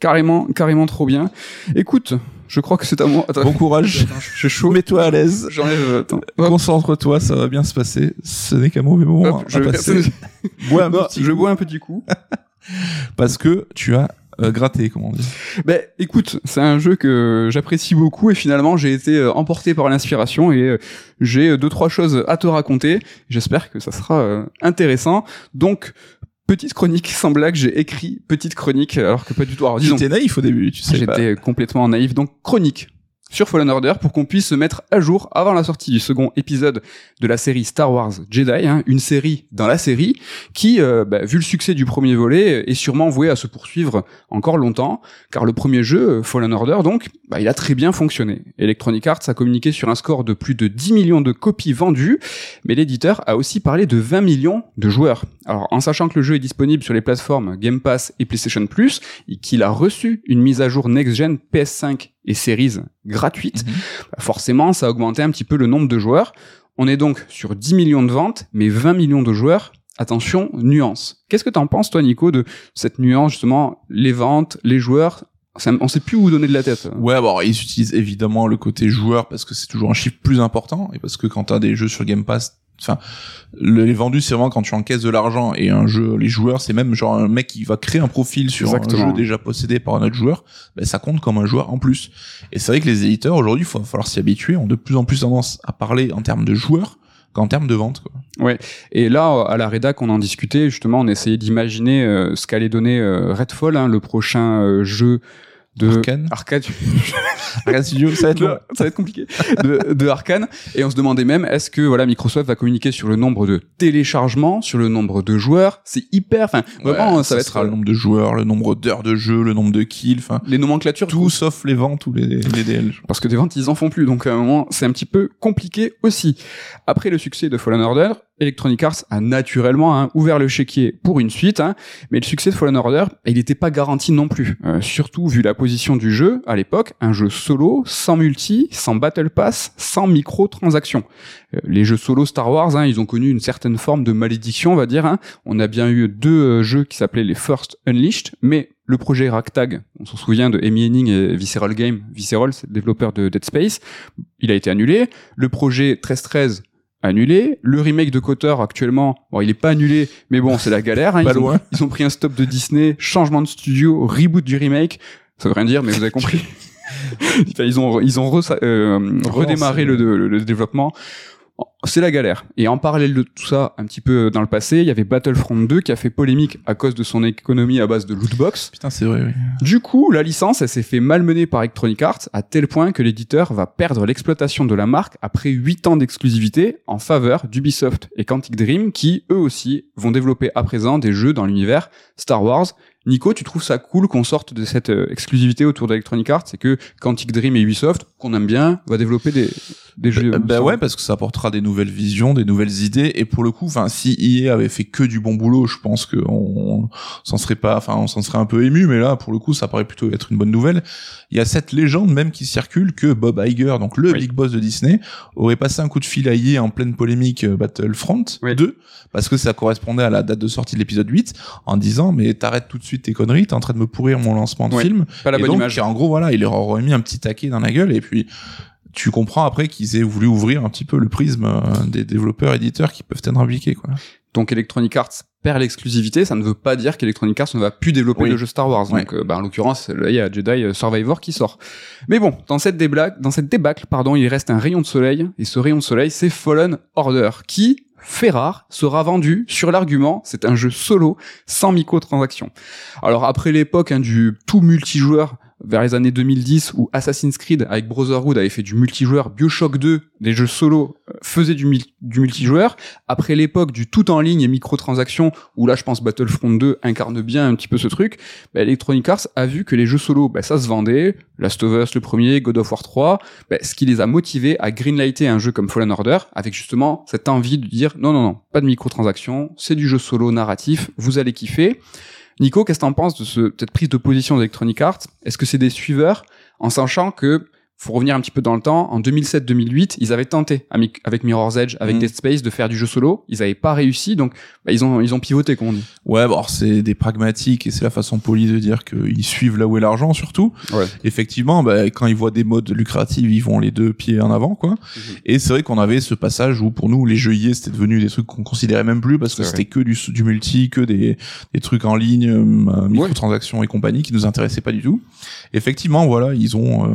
carrément, carrément trop bien. Écoute, je crois que c'est à moi. Attends, Bon courage. Attends, j'ai chaud. Mets-toi à l'aise. J'enlève. Attends. Hop. Concentre-toi, ça va bien se passer. Ce n'est qu'un mauvais moment Hop, je, passer. Bois un Non, petit je coup, bois un petit coup. parce que tu as euh, gratté, comme on dit. Ben, écoute, c'est un jeu que j'apprécie beaucoup et finalement j'ai été euh, emporté par l'inspiration et euh, j'ai euh, deux trois choses à te raconter. J'espère que ça sera euh, intéressant. Donc petite chronique sans blague, j'ai écrit petite chronique alors que pas du tout. Alors disons, J'étais naïf au début, tu sais j'étais complètement naïf. Donc chronique sur Fallen Order pour qu'on puisse se mettre à jour avant la sortie du second épisode de la série Star Wars Jedi, hein, une série dans la série qui, euh, bah, vu le succès du premier volet, est sûrement vouée à se poursuivre encore longtemps, car le premier jeu, euh, Fallen Order, donc, bah, il a très bien fonctionné. Electronic Arts a communiqué sur un score de plus de 10 millions de copies vendues, mais l'éditeur a aussi parlé de 20 millions de joueurs. Alors, en sachant que le jeu est disponible sur les plateformes Game Pass et PlayStation Plus, et qu'il a reçu une mise à jour next-gen PS5 et Series gratuite, Mhm. bah, forcément, ça a augmenté un petit peu le nombre de joueurs. On est donc sur 10 millions de ventes, mais 20 millions de joueurs. Attention, nuance. Qu'est-ce que t'en penses, toi, Nico, de cette nuance, justement, les ventes, les joueurs? Ça- On sait plus où donner de la tête. Ouais, bon, ils utilisent évidemment le côté joueur parce que c'est toujours un chiffre plus important et parce que quand t'as des jeux sur Game Pass, enfin, le- les vendus c'est vraiment quand tu encaisses de l'argent et un jeu, les joueurs c'est même genre un mec qui va créer un profil sur Exactement. un jeu déjà possédé par un autre joueur, ben ça compte comme un joueur en plus. Et c'est vrai que les éditeurs aujourd'hui, il va falloir s'y habituer, ont de plus en plus tendance à parler en termes de joueurs qu'en termes de vente. Quoi. Et là, à la rédac, on en discutait, justement, on essayait d'imaginer euh, ce qu'allait donner euh, Redfall, hein, le prochain euh, jeu de Arcane. Arcade. Arcane Studio, ça va être long. ça va être compliqué de, de Arkane et on se demandait même est-ce que voilà Microsoft va communiquer sur le nombre de téléchargements sur le nombre de joueurs? C'est hyper enfin vraiment Ouais, ça va être sera le nombre de joueurs, le nombre d'heures de jeu, le nombre de kills, enfin les nomenclatures tout sauf les ventes ou les, les DL. parce que des ventes ils en font plus donc à un moment c'est un petit peu compliqué aussi après le succès de Fallen Order Electronic Arts a naturellement hein, ouvert le chéquier pour une suite hein, mais le succès de Fallen Order il n'était pas garanti non plus Euh, surtout vu la position du jeu à l'époque un jeu solo sans multi sans battle pass sans microtransactions Euh, les jeux solo Star Wars hein, ils ont connu une certaine forme de malédiction on va dire hein. on a bien eu deux euh, jeux qui s'appelaient les First Unleashed mais le projet Ragtag, on s'en souvient de Amy Henning et Visceral Game. Visceral, c'est le développeur de Dead Space. Il a été annulé. Le projet 1313 annulé. Le remake de Cotter actuellement, bon, il est pas annulé, mais bon, c'est la galère. hein. Pas Ils, ont, ils ont pris un stop de Disney, changement de studio, reboot du remake. Ça veut rien dire, mais vous avez compris. Ils ont ils ont re- euh, redémarré le, le- le développement. C'est la galère. Et en parallèle de tout ça, un petit peu dans le passé, il y avait Battlefront 2 qui a fait polémique à cause de son économie à base de lootbox. Putain, c'est vrai, oui. Du coup, la licence, elle s'est fait malmener par Electronic Arts à tel point que l'éditeur va perdre l'exploitation de la marque après 8 ans d'exclusivité en faveur d'Ubisoft et Quantic Dream qui, eux aussi, vont développer à présent des jeux dans l'univers Star Wars. Nico, tu trouves ça cool qu'on sorte de cette euh, exclusivité autour d'Electronic Arts et que Quantic Dream et Ubisoft, qu'on aime bien, va développer des, des jeux Bah, bah Star ouais, parce que ça apportera des nouvelles visions, des nouvelles idées. Et pour le coup, enfin, si EA avait fait que du bon boulot, je pense qu'on on, s'en serait pas, enfin, on s'en serait un peu ému. Mais là, pour le coup, ça paraît plutôt être une bonne nouvelle. Il y a cette légende même qui circule que Bob Iger, donc le Oui. big boss de Disney, aurait passé un coup de fil à EA en pleine polémique euh, Battlefront Oui. 2, parce que ça correspondait à la date de sortie de l'épisode 8, en disant, mais t'arrêtes tout de suite tes conneries, t'es en train de me pourrir mon lancement de film. Pas la Et bonne donc, image. En gros, voilà, il leur aurait mis un petit taquet dans la gueule et puis tu comprends après qu'ils aient voulu ouvrir un petit peu le prisme euh, des développeurs éditeurs qui peuvent être impliqués quoi. Donc Electronic Arts perd l'exclusivité, ça ne veut pas dire qu'Electronic Arts ne va plus développer Oui. de jeux Star Wars. Ouais. Donc euh, bah, en l'occurrence, là il y a Jedi euh, Survivor qui sort. Mais bon, dans cette déblaque, dans cette débâcle, pardon, il reste un rayon de soleil et ce rayon de soleil, c'est Fallen Order qui fait rare, sera vendu sur l'argument, c'est un jeu solo sans microtransactions. Alors après l'époque hein, du tout multijoueur vers les années 2010 où Assassin's Creed avec Brotherhood avait fait du multijoueur, BioShock 2, des jeux solo euh, faisaient du, du multijoueur. Après l'époque du tout en ligne et microtransactions, où là je pense Battlefront 2 incarne bien un petit peu ce truc, bah, Electronic Arts a vu que les jeux solo, bah, ça se vendait, Last of Us le premier, God of War 3, bah, ce qui les a motivés à greenlighter un jeu comme Fallen Order, avec justement cette envie de dire non non non, pas de microtransactions, c'est du jeu solo narratif, vous allez kiffer. Nico, qu'est-ce que t'en penses de ce, cette prise de position d'Electronic Arts? Est-ce que c'est des suiveurs en sachant que faut revenir un petit peu dans le temps, en 2007-2008, ils avaient tenté avec Mirror's Edge, avec mm. Dead Space, de faire du jeu solo. Ils n'avaient pas réussi, donc bah, ils ont ils ont pivoté, comme on dit. Ouais, bon, c'est des pragmatiques et c'est la façon polie de dire qu'ils suivent là où est l'argent, surtout. Ouais. Effectivement, bah, quand ils voient des modes lucratifs, ils vont les deux pieds en avant, quoi. Mhm. Et c'est vrai qu'on avait ce passage où pour nous les jeux IA c'était devenu des trucs qu'on considérait même plus parce que c'était que du du multi, que des des trucs en ligne, euh, microtransactions et compagnie qui nous intéressaient pas du tout. Effectivement, voilà, ils ont euh,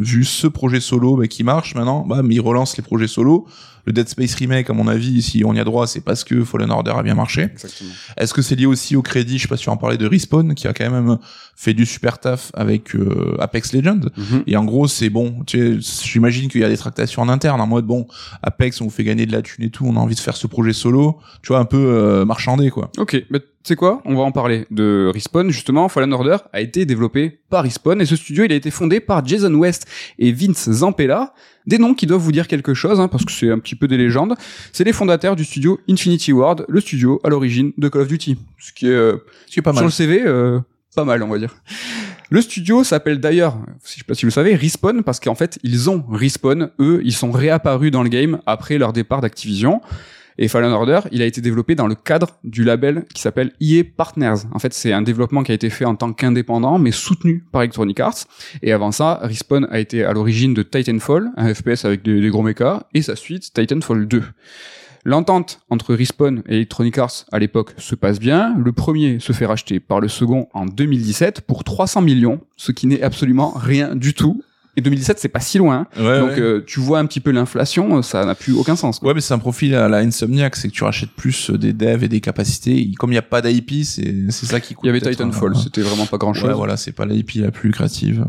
vu ce projet solo bah, qui marche maintenant, bah, mais ils relancent les projets solo. Le Dead Space remake, à mon avis, si on y a droit, c'est parce que Fallen Order a bien marché. Est-ce que c'est lié aussi au crédit? Je sais pas si tu en parlais de Respawn, qui a quand même fait du super taf avec euh, Apex Legends. Mhm. Et en gros, c'est bon. Tu sais, j'imagine qu'il y a des tractations en interne, en mode bon, Apex, on vous fait gagner de la thune et tout, on a envie de faire ce projet solo. Tu vois, un peu euh, marchandé, quoi. Ok, mais c'est quoi? On va en parler de Respawn. Justement, Fallen Order a été développé par Respawn et ce studio, il a été fondé par Jason West et Vince Zampella. Des noms qui doivent vous dire quelque chose, hein, parce que c'est un petit peu des légendes. C'est les fondateurs du studio Infinity Ward, le studio à l'origine de Call of Duty. Ce qui est, euh, ce qui est pas mal. Sur le CV, euh, pas mal, on va dire. Le studio s'appelle d'ailleurs, je sais pas si vous le savez, Respawn, parce qu'en fait, ils ont Respawn, eux, ils sont réapparus dans le game après leur départ d'Activision. Et Fallen Order, il a été développé dans le cadre du label qui s'appelle EA Partners. En fait, c'est un développement qui a été fait en tant qu'indépendant, mais soutenu par Electronic Arts. Et avant ça, Respawn a été à l'origine de Titanfall, un FPS avec des, gros mechas, et sa suite, Titanfall 2. L'entente entre Respawn et Electronic Arts à l'époque se passe bien. Le premier se fait racheter par le second en 2017 pour 300 millions, ce qui n'est absolument rien du tout et 2017, c'est pas si loin. Donc euh, tu vois un petit peu l'inflation, ça n'a plus aucun sens. Ouais, mais c'est un profil à la Insomniac, c'est que tu rachètes plus euh, des devs et des capacités. Comme il n'y a pas d'IP, c'est c'est ça qui coûte. Il y avait Titanfall, c'était vraiment pas grand chose. Ouais, voilà, c'est pas l'IP la plus lucrative.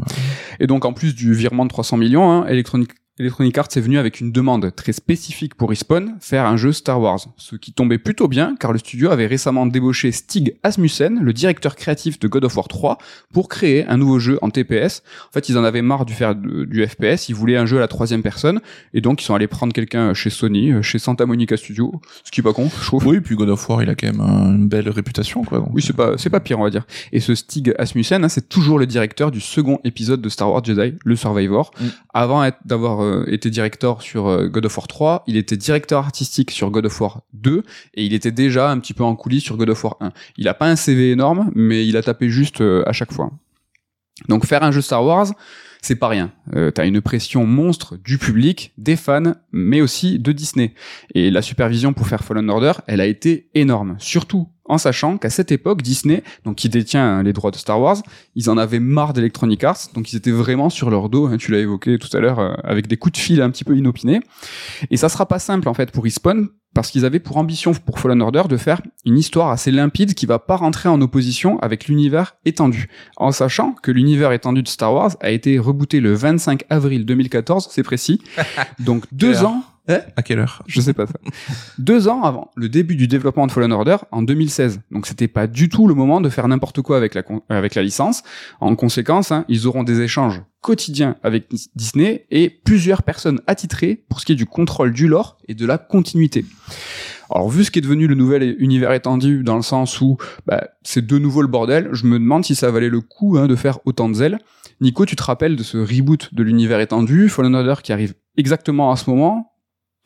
Et donc en plus du virement de 300 millions, hein, Electronic Electronic Arts est venu avec une demande très spécifique pour Respawn, faire un jeu Star Wars, ce qui tombait plutôt bien car le studio avait récemment débauché Stig Asmussen, le directeur créatif de God of War 3, pour créer un nouveau jeu en TPS. En fait, ils en avaient marre du faire du FPS, ils voulaient un jeu à la troisième personne, et donc ils sont allés prendre quelqu'un chez Sony, chez Santa Monica Studio, ce qui est pas con, je trouve. Oui, puis God of War, il a quand même une belle réputation, quoi. Oui, c'est pas, c'est pas pire, on va dire. Et ce Stig Asmussen, hein, c'est toujours le directeur du second épisode de Star Wars Jedi, le Survivor, mm. avant d'avoir euh, était directeur sur euh, God of War 3, il était directeur artistique sur God of War 2 et il était déjà un petit peu en coulisses sur God of War 1. Il a pas un CV énorme, mais il a tapé juste euh, à chaque fois. Donc faire un jeu Star Wars, c'est pas rien. Euh, T'as une pression monstre du public, des fans, mais aussi de Disney. Et la supervision pour faire Fallen Order, elle a été énorme. Surtout en sachant qu'à cette époque, Disney, donc qui détient les droits de Star Wars, ils en avaient marre d'Electronic Arts, donc ils étaient vraiment sur leur dos, hein, tu l'as évoqué tout à l'heure, euh, avec des coups de fil un petit peu inopinés. Et ça sera pas simple en fait pour Respawn, parce qu'ils avaient pour ambition pour Fallen Order de faire une histoire assez limpide qui va pas rentrer en opposition avec l'univers étendu. En sachant que l'univers étendu de Star Wars a été rebooté le 25 avril 2014, c'est précis. Donc deux ans eh à quelle heure? Je sais pas ça. Deux ans avant le début du développement de Fallen Order, en 2016. Donc c'était pas du tout le moment de faire n'importe quoi avec la, avec la licence. En conséquence, hein, ils auront des échanges quotidiens avec Disney et plusieurs personnes attitrées pour ce qui est du contrôle du lore et de la continuité. Alors vu ce qui est devenu le nouvel univers étendu dans le sens où bah, c'est de nouveau le bordel, je me demande si ça valait le coup hein, de faire autant de zèle. Nico, tu te rappelles de ce reboot de l'univers étendu, Fallen Order qui arrive exactement à ce moment,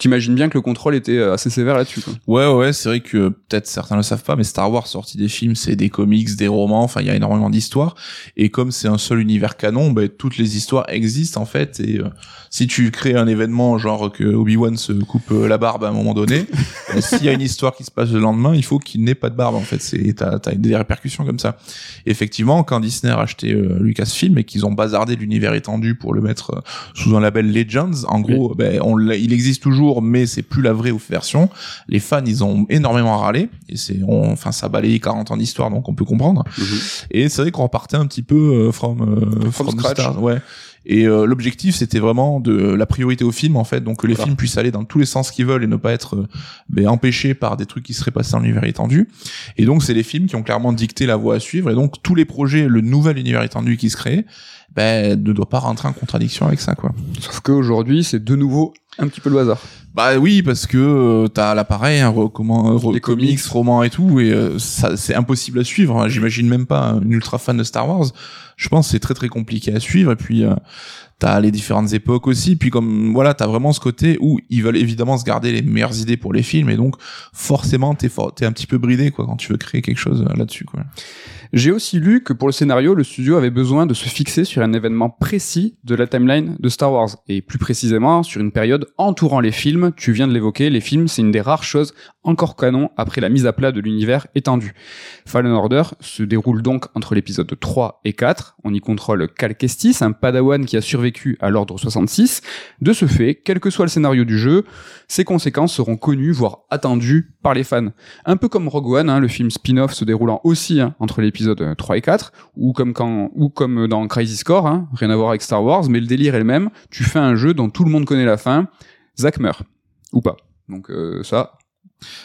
T'imagines bien que le contrôle était euh, assez sévère là-dessus. Ouais, ouais, c'est vrai que peut-être certains le savent pas, mais Star Wars sorti des films, c'est des comics, des romans, enfin il y a énormément d'histoires. Et comme c'est un seul univers canon, ben toutes les histoires existent en fait. Et euh, si tu crées un événement genre que Obi Wan se coupe euh, la barbe à un moment donné, ben, s'il y a une histoire qui se passe le lendemain, il faut qu'il n'ait pas de barbe en fait. C'est t'as as des répercussions comme ça. effectivement, quand Disney a acheté Lucasfilm et qu'ils ont bazardé l'univers étendu pour le mettre sous un label Legends, en gros, ben on il existe toujours mais c'est plus la vraie version. Les fans, ils ont énormément râlé et c'est, enfin, ça balayé 40 ans d'histoire, donc on peut comprendre. Mhm. Et c'est vrai qu'on repartait un petit peu euh, from, euh, From from scratch. start, ouais. Et euh, l'objectif, c'était vraiment de la priorité au film, en fait, donc que les Voilà. films puissent aller dans tous les sens qu'ils veulent et ne pas être euh, ben, empêchés par des trucs qui seraient passés dans l'univers étendu. Et donc, c'est les films qui ont clairement dicté la voie à suivre. Et donc, tous les projets, le nouvel univers étendu qui se crée, ben, ne doit pas rentrer en contradiction avec ça, quoi. Sauf qu'aujourd'hui, c'est de nouveau un petit peu le hasard. Bah oui, parce que euh, t'as l'appareil, re- comment, comics, comics. romans et tout, et euh, ça c'est impossible à suivre. hein. J'imagine même pas un ultra fan de Star Wars. Je pense que c'est très très compliqué à suivre. Et puis euh, t'as les différentes époques aussi. Puis comme voilà, t'as vraiment ce côté où ils veulent évidemment se garder les meilleures idées pour les films, et donc forcément t'es for- t'es un petit peu bridé quoi quand tu veux créer quelque chose euh, là-dessus quoi. J'ai aussi lu que pour le scénario, le studio avait besoin de se fixer sur un événement précis de la timeline de Star Wars, et plus précisément sur une période entourant les films. Tu viens de l'évoquer, les films, c'est une des rares choses encore canon après la mise à plat de l'univers étendu. Fallen Order se déroule donc entre l'épisode 3 et 4. On y contrôle Cal Kestis, un padawan qui a survécu à l'ordre 66. De ce fait, quel que soit le scénario du jeu, ses conséquences seront connues, voire attendues par les fans. Un peu comme Rogue One, hein, le film spin-off se déroulant aussi hein, entre l'épisode 3 et 4, ou comme, quand, ou comme dans Crisis Core, hein, rien à voir avec Star Wars, mais le délire est le même. Tu fais un jeu dont tout le monde connaît la fin, Zack meurt. Ou pas. Donc euh, ça,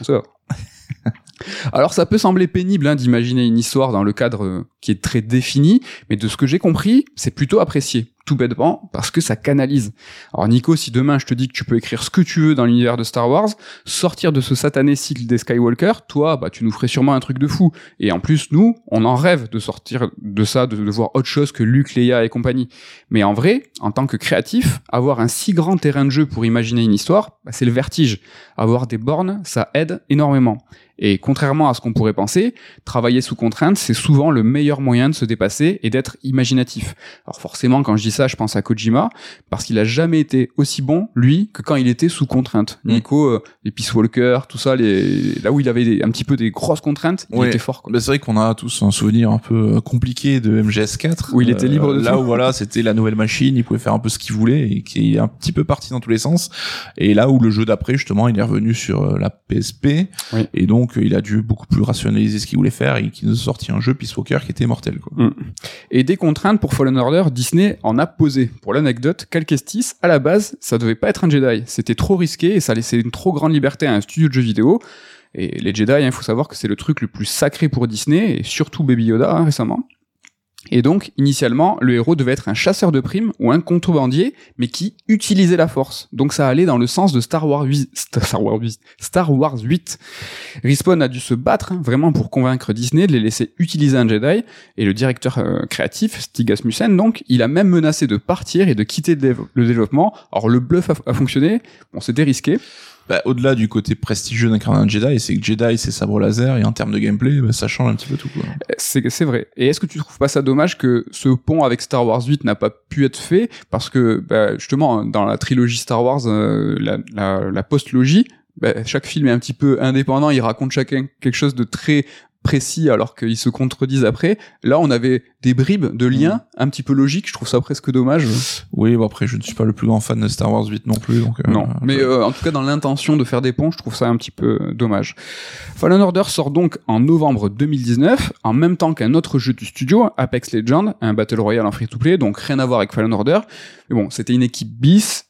on. Alors ça peut sembler pénible hein, d'imaginer une histoire dans le cadre euh, qui est très défini, mais de ce que j'ai compris, c'est plutôt apprécié, tout bêtement, parce que ça canalise. Alors Nico, si demain je te dis que tu peux écrire ce que tu veux dans l'univers de Star Wars, sortir de ce satané cycle des Skywalker, toi, bah tu nous ferais sûrement un truc de fou. Et en plus, nous, on en rêve de sortir de ça, de, voir autre chose que Luke, Leia et compagnie. Mais en vrai, en tant que créatif, avoir un si grand terrain de jeu pour imaginer une histoire, bah, c'est le vertige. Avoir des bornes, ça aide énormément. Et contrairement à ce qu'on pourrait penser, travailler sous contrainte, c'est souvent le meilleur moyen de se dépasser et d'être imaginatif. Alors forcément, quand je dis ça, je pense à Kojima, parce qu'il a jamais été aussi bon, lui, que quand il était sous contrainte. Mm. Nico, euh, les Peace Walker, tout ça, les... là où il avait des- un petit peu des grosses contraintes, il était fort. Quoi. Bah, c'est vrai qu'on a tous un souvenir un peu euh, compliqué de MGS4. Où il était libre de Là tout. où voilà, c'était la nouvelle machine, il pouvait faire un peu ce qu'il voulait et qui est un petit peu parti dans tous les sens. Et là où le jeu d'après, justement, il est revenu sur euh, la PSP. Oui. Et donc, euh, il a dû beaucoup plus rationaliser ce qu'il voulait faire et qu'il nous a sorti un jeu Peace Walker qui était mortel, quoi. Et des contraintes pour Fallen Order, Disney en a posé. Pour l'anecdote, Cal Kestis, à la base, ça devait pas être un Jedi. C'était trop risqué et ça laissait une trop grande liberté à un studio de jeux vidéo. Et les Jedi, il faut savoir que c'est le truc le plus sacré pour Disney, et surtout Baby Yoda hein, récemment. Et donc, initialement, le héros devait être un chasseur de primes ou un contrebandier, mais qui utilisait la force. Donc ça allait dans le sens de Star Wars 8. Star Wars 8. Star Wars 8. Respawn a dû se battre hein, vraiment pour convaincre Disney de les laisser utiliser un Jedi, et le directeur euh, créatif, Stig Asmussen, donc, il a même menacé de partir et de quitter le, dév- le développement. Alors le bluff a, a fonctionné, bon c'était risqué, Bah, au-delà du côté prestigieux d'incarner un Jedi, c'est que Jedi, c'est sabre laser et en termes de gameplay, bah, ça change un petit peu tout, quoi. C'est vrai. Et est-ce que tu trouves pas ça dommage que ce pont avec Star Wars 8 n'a pas pu être fait? Parce que bah, justement dans la trilogie Star Wars, euh, la, la, la post-logie, bah, chaque film est un petit peu indépendant, il raconte chacun quelque chose de très précis alors qu'ils se contredisent après. Là, on avait des bribes de liens un petit peu logiques. Je trouve ça presque dommage. Oui, bon après, je ne suis pas le plus grand fan de Star Wars 8 non plus, donc. euh, Non, mais euh, en tout cas dans l'intention de faire des ponts, je trouve ça un petit peu euh, dommage. Fallen Order sort donc en novembre 2019, en même temps qu'un autre jeu du studio, Apex Legends, un battle royale en free-to-play, donc rien à voir avec Fallen Order. Mais bon, c'était une équipe bis,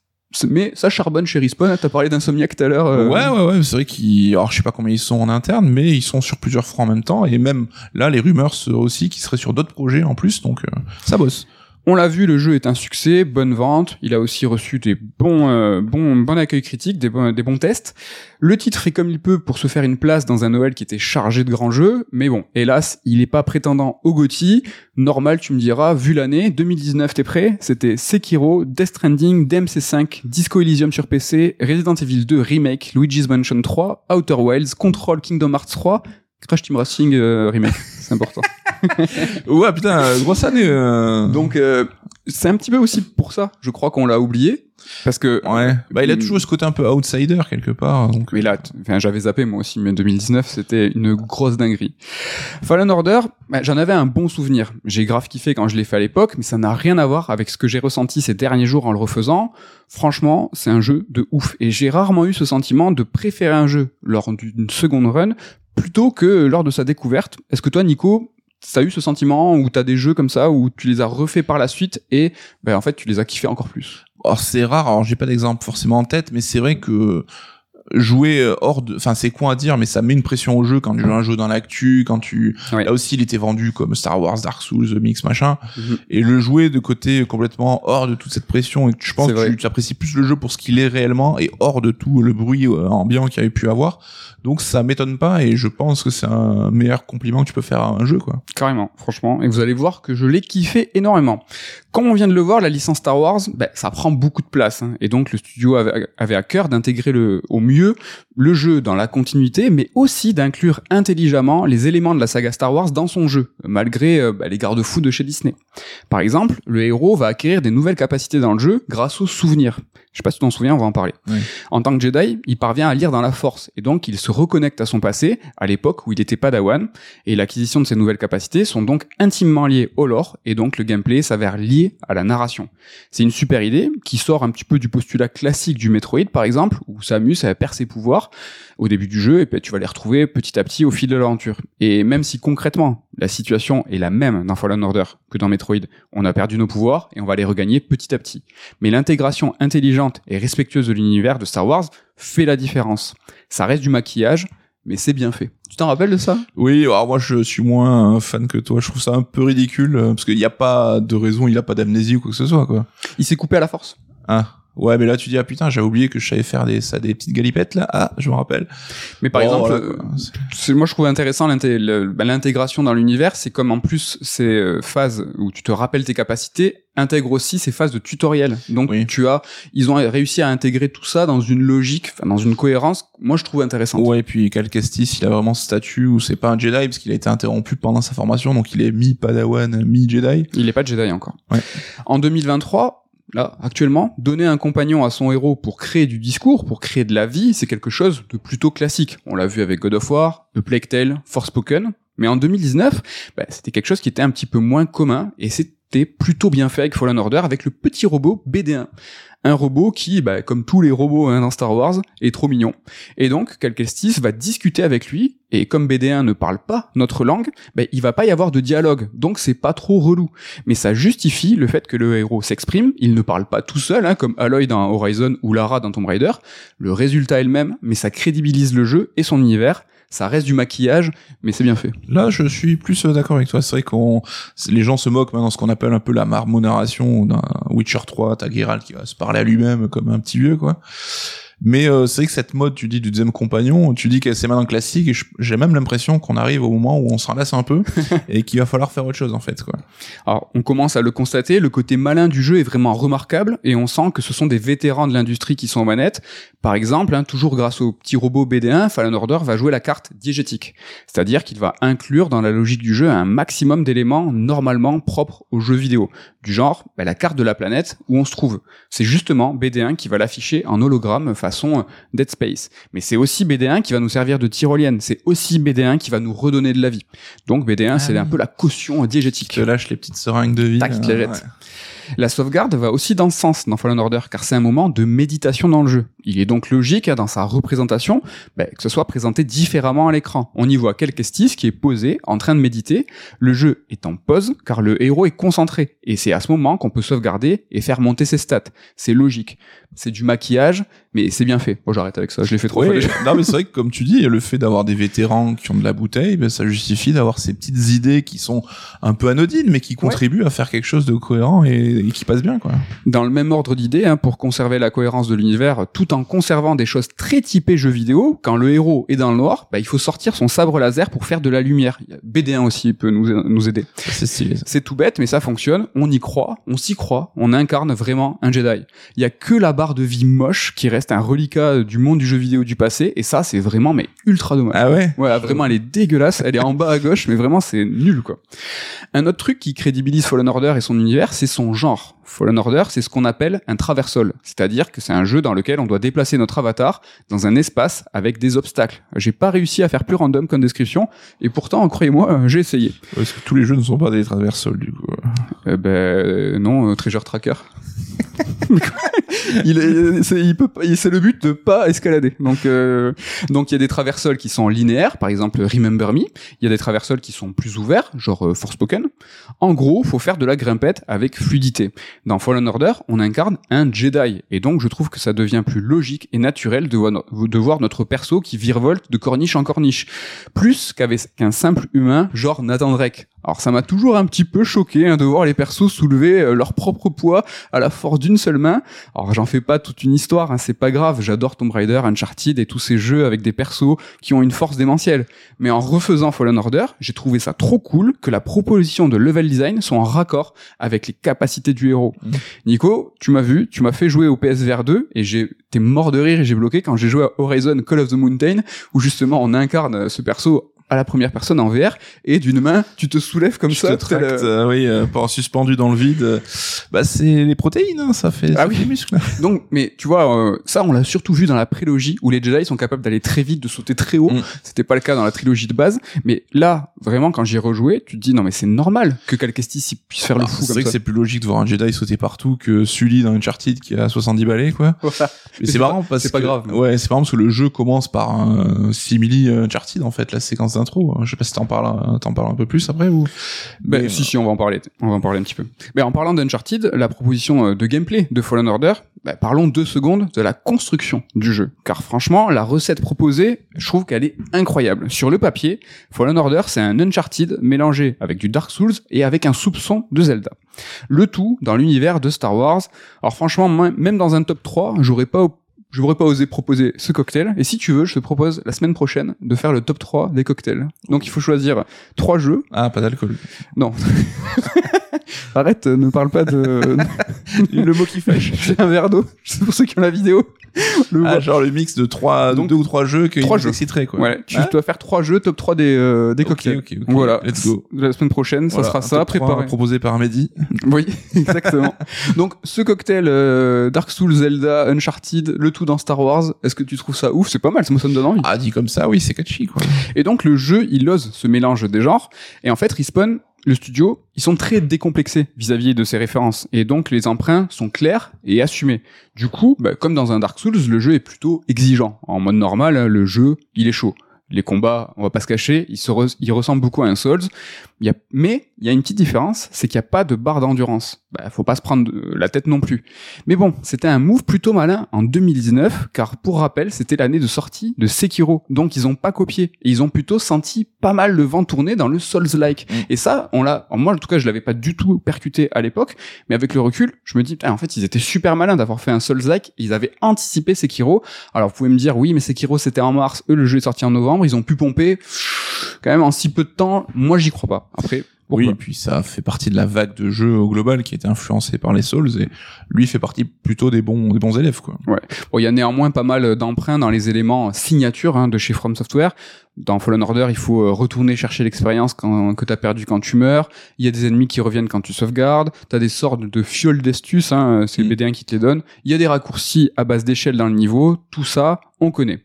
mais ça charbonne chez Respawn. T'as parlé d'Insomniac tout à l'heure. euh, Ouais, ouais, ouais, c'est vrai qu'ils, alors je sais pas combien ils sont en interne, mais ils sont sur plusieurs fronts en même temps, et même là, les rumeurs seraient aussi qu'ils seraient sur d'autres projets en plus, donc euh, ça bosse. On l'a vu, le jeu est un succès, bonne vente. Il a aussi reçu des bons, euh, bons, bon accueil des bons, des bons tests. Le titre fait comme il peut pour se faire une place dans un Noël qui était chargé de grands jeux, mais bon, hélas, il est pas prétendant au GOTY. Normal, tu me diras, vu l'année, 2019, t'es prêt? C'était Sekiro, Death Stranding, DMC5, Disco Elysium sur PC, Resident Evil 2 Remake, Luigi's Mansion 3, Outer Wilds, Control Kingdom Hearts 3, Crash Team Racing euh, Remake, c'est important. Ouais, putain, grosse année. euh. Donc, euh, c'est un petit peu aussi pour ça, je crois qu'on l'a oublié. Parce que Ouais. Bah, il a toujours ce côté un peu outsider quelque part. Donc, Mais là, enfin, j'avais zappé moi aussi, mais 2019, c'était une grosse dinguerie. Fallen Order, bah, j'en avais un bon souvenir. J'ai grave kiffé quand je l'ai fait à l'époque, mais ça n'a rien à voir avec ce que j'ai ressenti ces derniers jours en le refaisant. Franchement, c'est un jeu de ouf. Et j'ai rarement eu ce sentiment de préférer un jeu lors d'une seconde run plutôt que lors de sa découverte. Est-ce que toi, Nico, t'as eu ce sentiment où t'as des jeux comme ça où tu les as refaits par la suite et ben en fait tu les as kiffés encore plus? Alors c'est rare, alors j'ai pas d'exemple forcément en tête, mais c'est vrai que jouer euh, hors de, enfin c'est con à dire, mais ça met une pression au jeu quand tu joues un jeu dans l'actu, quand tu, Ouais. là aussi il était vendu comme Star Wars, Dark Souls, The Mix machin, Mhm. et le jouer de côté complètement hors de toute cette pression et que je pense que tu apprécies plus le jeu pour ce qu'il est réellement et hors de tout le bruit euh, ambiant qu'il y avait pu avoir. Donc ça m'étonne pas et je pense que c'est un meilleur compliment que tu peux faire à un jeu quoi. Carrément, franchement. Et vous allez voir que je l'ai kiffé énormément. Comme on vient de le voir, la licence Star Wars, ben, ça prend beaucoup de place. hein. Et donc le studio avait, avait à cœur d'intégrer le, au mieux le jeu dans la continuité, mais aussi d'inclure intelligemment les éléments de la saga Star Wars dans son jeu, malgré euh, ben, les garde-fous de chez Disney. Par exemple, le héros va acquérir des nouvelles capacités dans le jeu grâce aux souvenirs. Je sais pas si tu t'en souviens, on va en parler. Oui. En tant que Jedi, il parvient à lire dans la Force, et donc il se reconnecte à son passé, à l'époque où il était Padawan, et l'acquisition de ces nouvelles capacités sont donc intimement liées au lore, et donc le gameplay s'avère lié à la narration. C'est une super idée qui sort un petit peu du postulat classique du Metroid, par exemple, où Samus elle perd ses pouvoirs au début du jeu, et puis tu vas les retrouver petit à petit au fil de l'aventure. Et même si concrètement la situation est la même dans Fallen Order que dans Metroid, on a perdu nos pouvoirs et on va les regagner petit à petit. Mais l'intégration intelligente et respectueuse de l'univers de Star Wars fait la différence. Ça reste du maquillage, mais c'est bien fait. Tu t'en rappelles de ça? Oui, alors moi je suis moins un fan que toi. Je trouve ça un peu ridicule euh, parce qu'il n'y a pas de raison, il a pas d'amnésie ou quoi que ce soit quoi. Il s'est coupé à la force. Ah. Ouais, mais là tu dis ah putain, j'avais oublié que je savais faire des ça des petites galipettes là. Ah, je me rappelle. Mais par exemple, voilà, euh, moi je trouve intéressant bah, l'intégration dans l'univers, c'est comme en plus ces euh, phases où tu te rappelles tes capacités intègrent aussi ces phases de tutoriel. Donc Oui. tu as, ils ont réussi à intégrer tout ça dans une logique, dans une cohérence. Moi je trouve intéressante. Ouais, et puis Cal Kestis, il a vraiment ce statut où c'est pas un Jedi parce qu'il a été interrompu pendant sa formation, donc il est mi Padawan, mi Jedi. Il n'est pas Jedi encore. Ouais. En 2023, là, actuellement, donner un compagnon à son héros pour créer du discours, pour créer de la vie, c'est quelque chose de plutôt classique. On l'a vu avec God of War, The Plague Tale, Forspoken. Mais en 2019, bah, c'était quelque chose qui était un petit peu moins commun et c'était plutôt bien fait avec Fallen Order avec le petit robot BD1. Un robot qui, bah, comme tous les robots hein, dans Star Wars, est trop mignon. Et donc, Cal Kestis va discuter avec lui, et comme BD1 ne parle pas notre langue, bah, il va pas y avoir de dialogue, donc c'est pas trop relou. Mais ça justifie le fait que le héros s'exprime, il ne parle pas tout seul, hein, comme Aloy dans Horizon ou Lara dans Tomb Raider, le résultat est le même, mais ça crédibilise le jeu et son univers, ça reste du maquillage, mais c'est bien fait. Là, je suis plus euh, d'accord avec toi. C'est vrai qu'on, les gens se moquent maintenant ce qu'on appelle un peu la marmonation d'un Witcher 3, t'as qui va se parler à lui-même comme un petit vieux, quoi. Mais euh, c'est vrai que cette mode, tu dis du deuxième compagnon, tu dis qu'elle c'est maintenant classique, et je- j'ai même l'impression qu'on arrive au moment où on s'en lasse un peu et qu'il va falloir faire autre chose en fait, quoi. Alors, on commence à le constater, le côté malin du jeu est vraiment remarquable et on sent que ce sont des vétérans de l'industrie qui sont aux manettes. Par exemple, hein, toujours grâce au petit robot BD1, Fallen Order va jouer la carte diégétique. C'est-à-dire qu'il va inclure dans la logique du jeu un maximum d'éléments normalement propres au jeu vidéo. Du genre, bah, la carte de la planète où on se trouve. C'est justement BD1 qui va l'afficher en hologramme façon euh, Dead Space. Mais c'est aussi BD1 qui va nous servir de tyrolienne. C'est aussi BD1 qui va nous redonner de la vie. Donc BD1, Ah c'est oui. un peu la caution diégétique. Tu te lâches les petites seringues de vie. Tac, tu te la euh, jettes. ouais. La sauvegarde va aussi dans ce sens dans Fallen Order, car c'est un moment de méditation dans le jeu. Il est donc logique hein, dans sa représentation ben, que ce soit présenté différemment à l'écran. On y voit Kelkestis qui est posé, en train de méditer. Le jeu est en pause, car le héros est concentré. Et c'est à ce moment qu'on peut sauvegarder et faire monter ses stats. C'est logique. C'est du maquillage, mais c'est bien fait. Bon, j'arrête avec ça, je l'ai fait trop Oui, non mais c'est vrai que comme tu dis, le fait d'avoir des vétérans qui ont de la bouteille, ben, ça justifie d'avoir ces petites idées qui sont un peu anodines, mais qui contribuent à faire quelque chose de cohérent et, et qui passe bien, quoi. Dans le même ordre d'idée, hein, pour conserver la cohérence de l'univers, tout en conservant des choses très typées jeux vidéo, quand le héros est dans le noir, bah, il faut sortir son sabre laser pour faire de la lumière. Il y a BD1 aussi peut nous, nous aider. C'est stylé. C'est tout bête, mais ça fonctionne. On y croit, on s'y croit, on incarne vraiment un Jedi. Il y a que la barre de vie moche qui reste un reliquat du monde du jeu vidéo du passé, et ça, c'est vraiment mais ultra dommage. Ah ouais? Ouais, vraiment, elle est dégueulasse. Elle est en bas à gauche, mais vraiment, c'est nul, quoi. Un autre truc qui crédibilise Fallen Order et son univers, c'est son genre genre Fallen Order, c'est ce qu'on appelle un traversal, c'est-à-dire que c'est un jeu dans lequel on doit déplacer notre avatar dans un espace avec des obstacles. J'ai pas réussi à faire plus random comme description, et pourtant, croyez-moi, euh, j'ai essayé. Parce que tous les jeux ne sont pas des traversals, du coup. Eh ben euh, non, euh, Treasure Tracker. il est, c'est, il peut, c'est le but de pas escalader. Donc, euh, donc il y a des traversals qui sont linéaires, par exemple Remember Me. Il y a des traversals qui sont plus ouverts, genre euh, Forspoken. En gros, faut faire de la grimpette avec fluidité. Dans Fallen Order, on incarne un Jedi, et donc je trouve que ça devient plus logique et naturel de voir, notre perso qui virevolte de corniche en corniche, plus qu'avec qu'un simple humain genre Nathan Drake. Alors ça m'a toujours un petit peu choqué hein, de voir les persos soulever euh, leur propre poids à la force d'une seule main. Alors j'en fais pas toute une histoire, hein, c'est pas grave, j'adore Tomb Raider, Uncharted et tous ces jeux avec des persos qui ont une force démentielle. Mais en refaisant Fallen Order, j'ai trouvé ça trop cool que la proposition de level design soit en raccord avec les capacités du héros. Nico, tu m'as vu, tu m'as fait jouer au PSVR 2 et t'es mort de rire et j'ai bloqué quand j'ai joué à Horizon Call of the Mountain où justement on incarne ce perso à la première personne en VR et d'une main tu te soulèves comme tu ça te tractes, euh, euh, oui, euh, pas suspendu dans le vide. euh, Bah, c'est les protéines, hein, ça fait, Ah ça oui. fait des muscles. Donc, mais tu vois, euh, ça, on l'a surtout vu dans la prélogie où les Jedi sont capables d'aller très vite, de sauter très haut. Mm. C'était pas le cas dans la trilogie de base. Mais là, vraiment, quand j'y ai rejoué, tu te dis non, mais c'est normal que Cal Kestis puisse faire le Alors, fou c'est vrai que c'est plus logique de voir un Jedi sauter partout que Sully dans Uncharted qui a 70 balais, quoi. Voilà. Mais c'est c'est pas- marrant parce c'est pas que- grave, mais- Ouais, c'est marrant parce que le jeu commence par un simili Uncharted en fait, la séquence d'intro. Je sais pas si t'en parles, t'en parles un peu plus après ou. Ben, Mais, si, si, on va en parler. On va en parler un petit peu. Mais en parlant d'Uncharted, la proposition euh, de gameplay de Fallen Order, ben, parlons deux secondes de la construction du jeu. Car franchement, la recette proposée, je trouve qu'elle est incroyable. Sur le papier, Fallen Order, c'est un Uncharted mélangé avec du Dark Souls et avec un soupçon de Zelda. Le tout dans l'univers de Star Wars. Alors franchement, moi, même dans un top 3, j'aurais pas J'aurais pas osé proposer ce cocktail. Et si tu veux, je te propose la semaine prochaine de faire le top 3 des cocktails. Donc il faut choisir trois jeux Ah, pas d'alcool. non. Arrête, euh, ne parle pas de. le mot qui fâche. J'ai un verre d'eau. C'est pour ceux qui ont la vidéo. Le Ah, genre le mix de trois, Donc, deux ou trois jeux qui trois jeux. quoi. Ouais, tu Ah, dois faire trois jeux top 3 des, euh, des cocktails. Voilà. Let's go. La semaine prochaine, Voilà, ça sera ça, préparé. proposé par Mehdi. Oui, exactement. Donc, ce cocktail euh, Dark Souls, Zelda, Uncharted, le tout dans Star Wars, est-ce que tu trouves ça ouf? C'est pas mal, ça me ça me donne envie. Ah, dit comme ça, oui, c'est catchy, quoi. Et donc le jeu, il ose ce mélange des genres. Et en fait, Respawn, le studio, ils sont très décomplexés vis-à-vis de ces références. Et donc les emprunts sont clairs et assumés. Du coup, bah, comme dans un Dark Souls, le jeu est plutôt exigeant. En mode normal, le jeu, il est chaud. Les combats, on va pas se cacher, ils, se ils ressemblent beaucoup à un Souls. Il y a... Mais il y a une petite différence, c'est qu'il n'y a pas de barre d'endurance. Bah, faut pas se prendre de- la tête non plus. Mais bon, c'était un move plutôt malin en 2019, car pour rappel, c'était l'année de sortie de Sekiro. Donc ils ont pas copié. Et ils ont plutôt senti pas mal le vent tourner dans le Souls-like. Mm. Et ça, on l'a, moi en tout cas, je l'avais pas du tout percuté à l'époque, mais avec le recul, je me dis, en fait, ils étaient super malins d'avoir fait un Souls-like, ils avaient anticipé Sekiro. Alors vous pouvez me dire, oui, mais Sekiro c'était en mars, eux le jeu est sorti en novembre, ils ont pu pomper quand même en si peu de temps, moi j'y crois pas. Après, pourquoi Oui, et puis ça fait partie de la vague de jeux au global qui a été influencée par les Souls et lui fait partie plutôt des bons, des bons élèves, quoi. Bon, il y a néanmoins pas mal d'emprunts dans les éléments signature hein, de chez From Software. Dans Fallen Order, il faut euh, retourner chercher l'expérience que t'as perdu quand tu meurs. Il y a des ennemis qui reviennent quand tu sauvegardes. T'as des sortes de fioles d'estus, hein, c'est Mm. le BD1 qui te les donne. Il y a des raccourcis à base d'échelle dans le niveau. Tout ça, on connaît.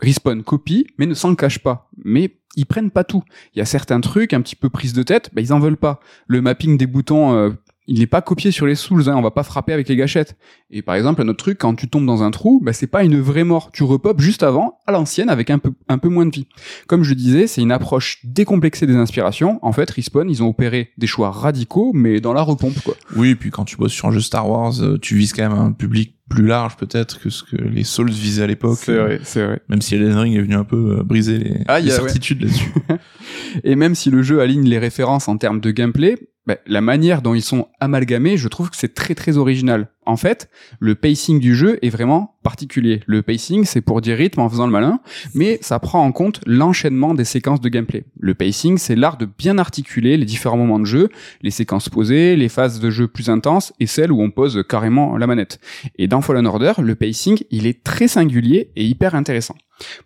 Respawn copie, mais ne s'en cache pas. Mais ils prennent pas tout. Il y a certains trucs un petit peu prise de tête, bah, ils en veulent pas. Le mapping des boutons, euh, il n'est pas copié sur les Souls, hein, on va pas frapper avec les gâchettes. Et par exemple, un autre truc, quand tu tombes dans un trou, bah, c'est pas une vraie mort. Tu repopes juste avant, à l'ancienne, avec un peu, un peu moins de vie. Comme je disais, c'est une approche décomplexée des inspirations. En fait, Respawn, ils ont opéré des choix radicaux, mais dans la repompe, quoi. Oui, et puis quand tu bosses sur un jeu Star Wars, euh, tu vises quand même un public plus large peut-être que ce que les Souls visaient à l'époque. C'est vrai, c'est vrai. Même si Elden Ring est venu un peu euh, briser les, Ah, les ouais. certitudes là-dessus. Et même si le jeu aligne les références en termes de gameplay, bah, la manière dont ils sont amalgamés, je trouve que c'est très très original. En fait, le pacing du jeu est vraiment particulier. Le pacing, c'est pour dire rythme en faisant le malin, mais ça prend en compte l'enchaînement des séquences de gameplay. Le pacing, c'est l'art de bien articuler les différents moments de jeu, les séquences posées, les phases de jeu plus intenses et celles où on pose carrément la manette. Et dans Fallen Order, le pacing, il est très singulier et hyper intéressant.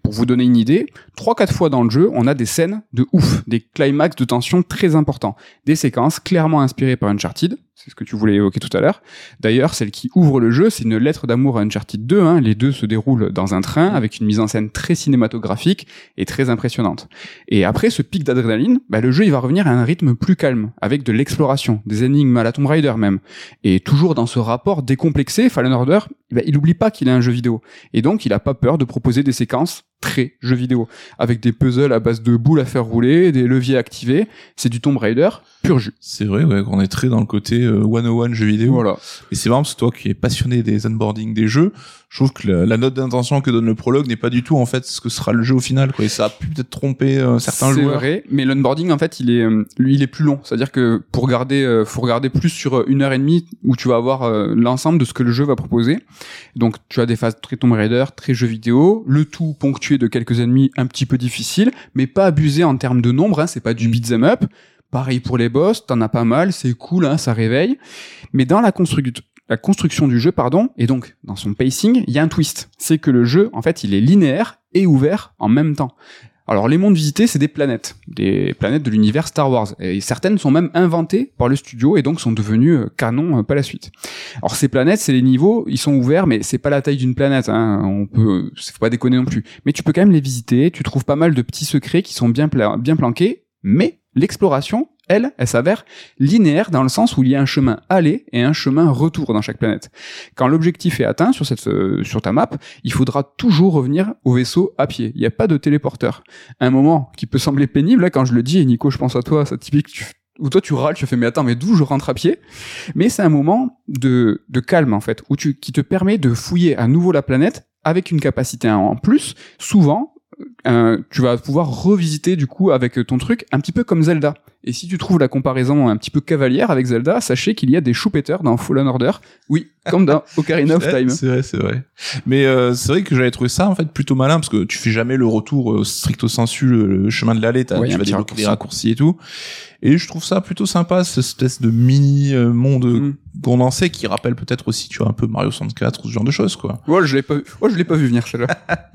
Pour vous donner une idée, 3-4 fois dans le jeu, on a des scènes de ouf, des climax de tension très importants, des séquences clairement inspirées par Uncharted, c'est ce que tu voulais évoquer tout à l'heure. D'ailleurs, celle qui ouvre le jeu, c'est une lettre d'amour à Uncharted 2. Hein. Les deux se déroulent dans un train avec une mise en scène très cinématographique et très impressionnante. Et après ce pic d'adrénaline, bah, le jeu il va revenir à un rythme plus calme, avec de l'exploration, des énigmes à la Tomb Raider même. Et toujours dans ce rapport décomplexé, Fallen Order, bah, il n'oublie pas qu'il est un jeu vidéo. Et donc, il a pas peur de proposer des séquences très jeux vidéo, avec des puzzles à base de boules à faire rouler, des leviers activés. C'est du Tomb Raider pur jus. C'est vrai, ouais, qu'on est très dans le côté euh, 101 jeux vidéo. Voilà. Et c'est marrant parce que toi qui es passionné des onboarding des jeux, je trouve que la, la note d'intention que donne le prologue n'est pas du tout en fait ce que sera le jeu au final. Quoi. Et ça a pu peut-être tromper euh, certains C'est joueurs. vrai, mais l'onboarding en fait, il est, euh, lui, il est plus long. C'est-à-dire que pour regarder, euh, faut regarder plus sur une heure et demie où tu vas avoir euh, l'ensemble de ce que le jeu va proposer. Donc, tu as des phases très Tomb Raider, très jeux vidéo, le tout ponctué de quelques ennemis un petit peu difficiles, mais pas abusé en termes de nombre. Hein, c'est pas du beat'em up. Pareil pour les boss, t'en as pas mal, c'est cool, hein, ça réveille. Mais dans la construction la construction du jeu, pardon, et donc dans son pacing, il y a un twist. C'est que le jeu, en fait, il est linéaire et ouvert en même temps. Alors les mondes visités, c'est des planètes, des planètes de l'univers Star Wars, et certaines sont même inventées par le studio et donc sont devenues euh, canon euh, par la suite. Alors ces planètes, c'est les niveaux, ils sont ouverts, mais c'est pas la taille d'une planète. Hein. On peut, faut pas déconner non plus. Mais tu peux quand même les visiter. Tu trouves pas mal de petits secrets qui sont bien bien planqués, mais l'exploration, elle, elle s'avère linéaire dans le sens où il y a un chemin aller et un chemin retour dans chaque planète. Quand l'objectif est atteint sur cette euh, sur ta map, il faudra toujours revenir au vaisseau à pied. Il n'y a pas de téléporteur. Un moment qui peut sembler pénible là quand je le dis et Nico, je pense à toi, ça typique tu où toi tu râles, tu fais mais attends mais d'où je rentre à pied? Mais c'est un moment de de calme en fait où tu qui te permet de fouiller à nouveau la planète avec une capacité en plus. Souvent euh, tu vas pouvoir revisiter du coup avec ton truc un petit peu comme Zelda. Et si tu trouves la comparaison un petit peu cavalière avec Zelda, sachez qu'il y a des choupetteurs dans Fallen Order. Oui, comme dans Ocarina of Time. C'est vrai, c'est vrai. Mais euh, c'est vrai que j'avais trouvé ça en fait plutôt malin parce que tu fais jamais le retour euh, stricto sensu, le, chemin de l'allée, Ouais, tu vas débloquer des raccourci. raccourcis et tout. Et je trouve ça plutôt sympa, cette espèce de mini euh, monde Mm. condensé qui rappelle peut-être aussi, tu vois, un peu Mario 64 ou ce genre de choses, quoi. Ouais, je l'ai pas vu. Ouais, je l'ai pas vu venir celle-là.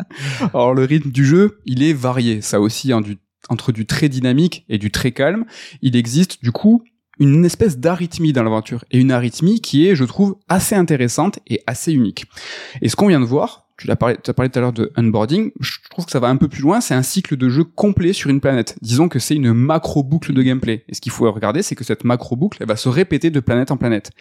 Alors le rythme du jeu, il est varié. Ça aussi, hein, du, entre du très dynamique et du très calme, il existe du coup une espèce d'arythmie dans l'aventure et une arythmie qui est, je trouve, assez intéressante et assez unique. Et ce qu'on vient de voir, tu as parlé tout à l'heure de unboarding, je trouve que ça va un peu plus loin, c'est un cycle de jeu complet sur une planète. Disons que c'est une macro boucle de gameplay. Et ce qu'il faut regarder, c'est que cette macro boucle, elle va se répéter de planète en planète.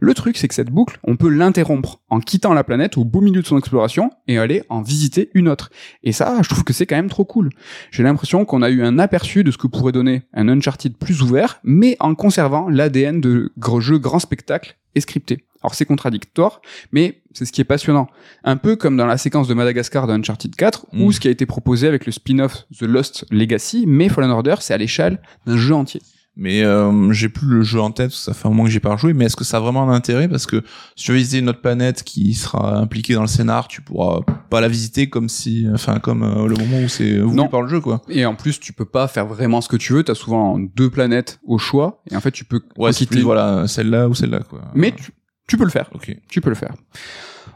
Le truc, c'est que cette boucle, on peut l'interrompre en quittant la planète au beau milieu de son exploration et aller en visiter une autre. Et ça, je trouve que c'est quand même trop cool. J'ai l'impression qu'on a eu un aperçu de ce que pourrait donner un Uncharted plus ouvert, mais en conservant l'ADN de jeu grand spectacle et scripté. Alors c'est contradictoire, mais c'est ce qui est passionnant. Un peu comme dans la séquence de Madagascar de Uncharted 4, Mm. ou ce qui a été proposé avec le spin-off The Lost Legacy, mais Fallen Order, c'est à l'échelle d'un jeu entier. Mais euh, j'ai plus le jeu en tête, ça fait un moment que j'ai pas rejoué, mais est-ce que ça a vraiment un intérêt? Parce que si tu veux visiter une autre planète qui sera impliquée dans le scénar, tu pourras pas la visiter comme si, enfin comme euh, le moment où c'est voulu Non. par le jeu, quoi. Et en plus, tu peux pas faire vraiment ce que tu veux. T'as souvent deux planètes au choix, et en fait, tu peux Ouais, quitter. plus voilà celle-là ou celle-là, quoi. Mais tu, tu peux le faire. ok. Tu peux le faire.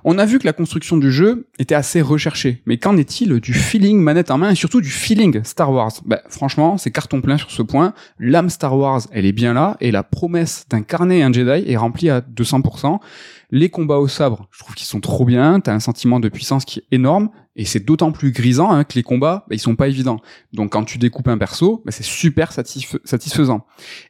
On a vu que la construction du jeu était assez recherchée, mais qu'en est-il du feeling manette en main et surtout du feeling Star Wars? Bah, Franchement, c'est carton plein sur ce point. L'âme Star Wars, elle est bien là, et la promesse d'incarner un Jedi est remplie à 200%. Les combats au sabre, je trouve qu'ils sont trop bien, t'as un sentiment de puissance qui est énorme, et c'est d'autant plus grisant hein, que les combats, bah, ils sont pas évidents. Donc quand tu découpes un perso, bah, c'est super satisf- satisfaisant.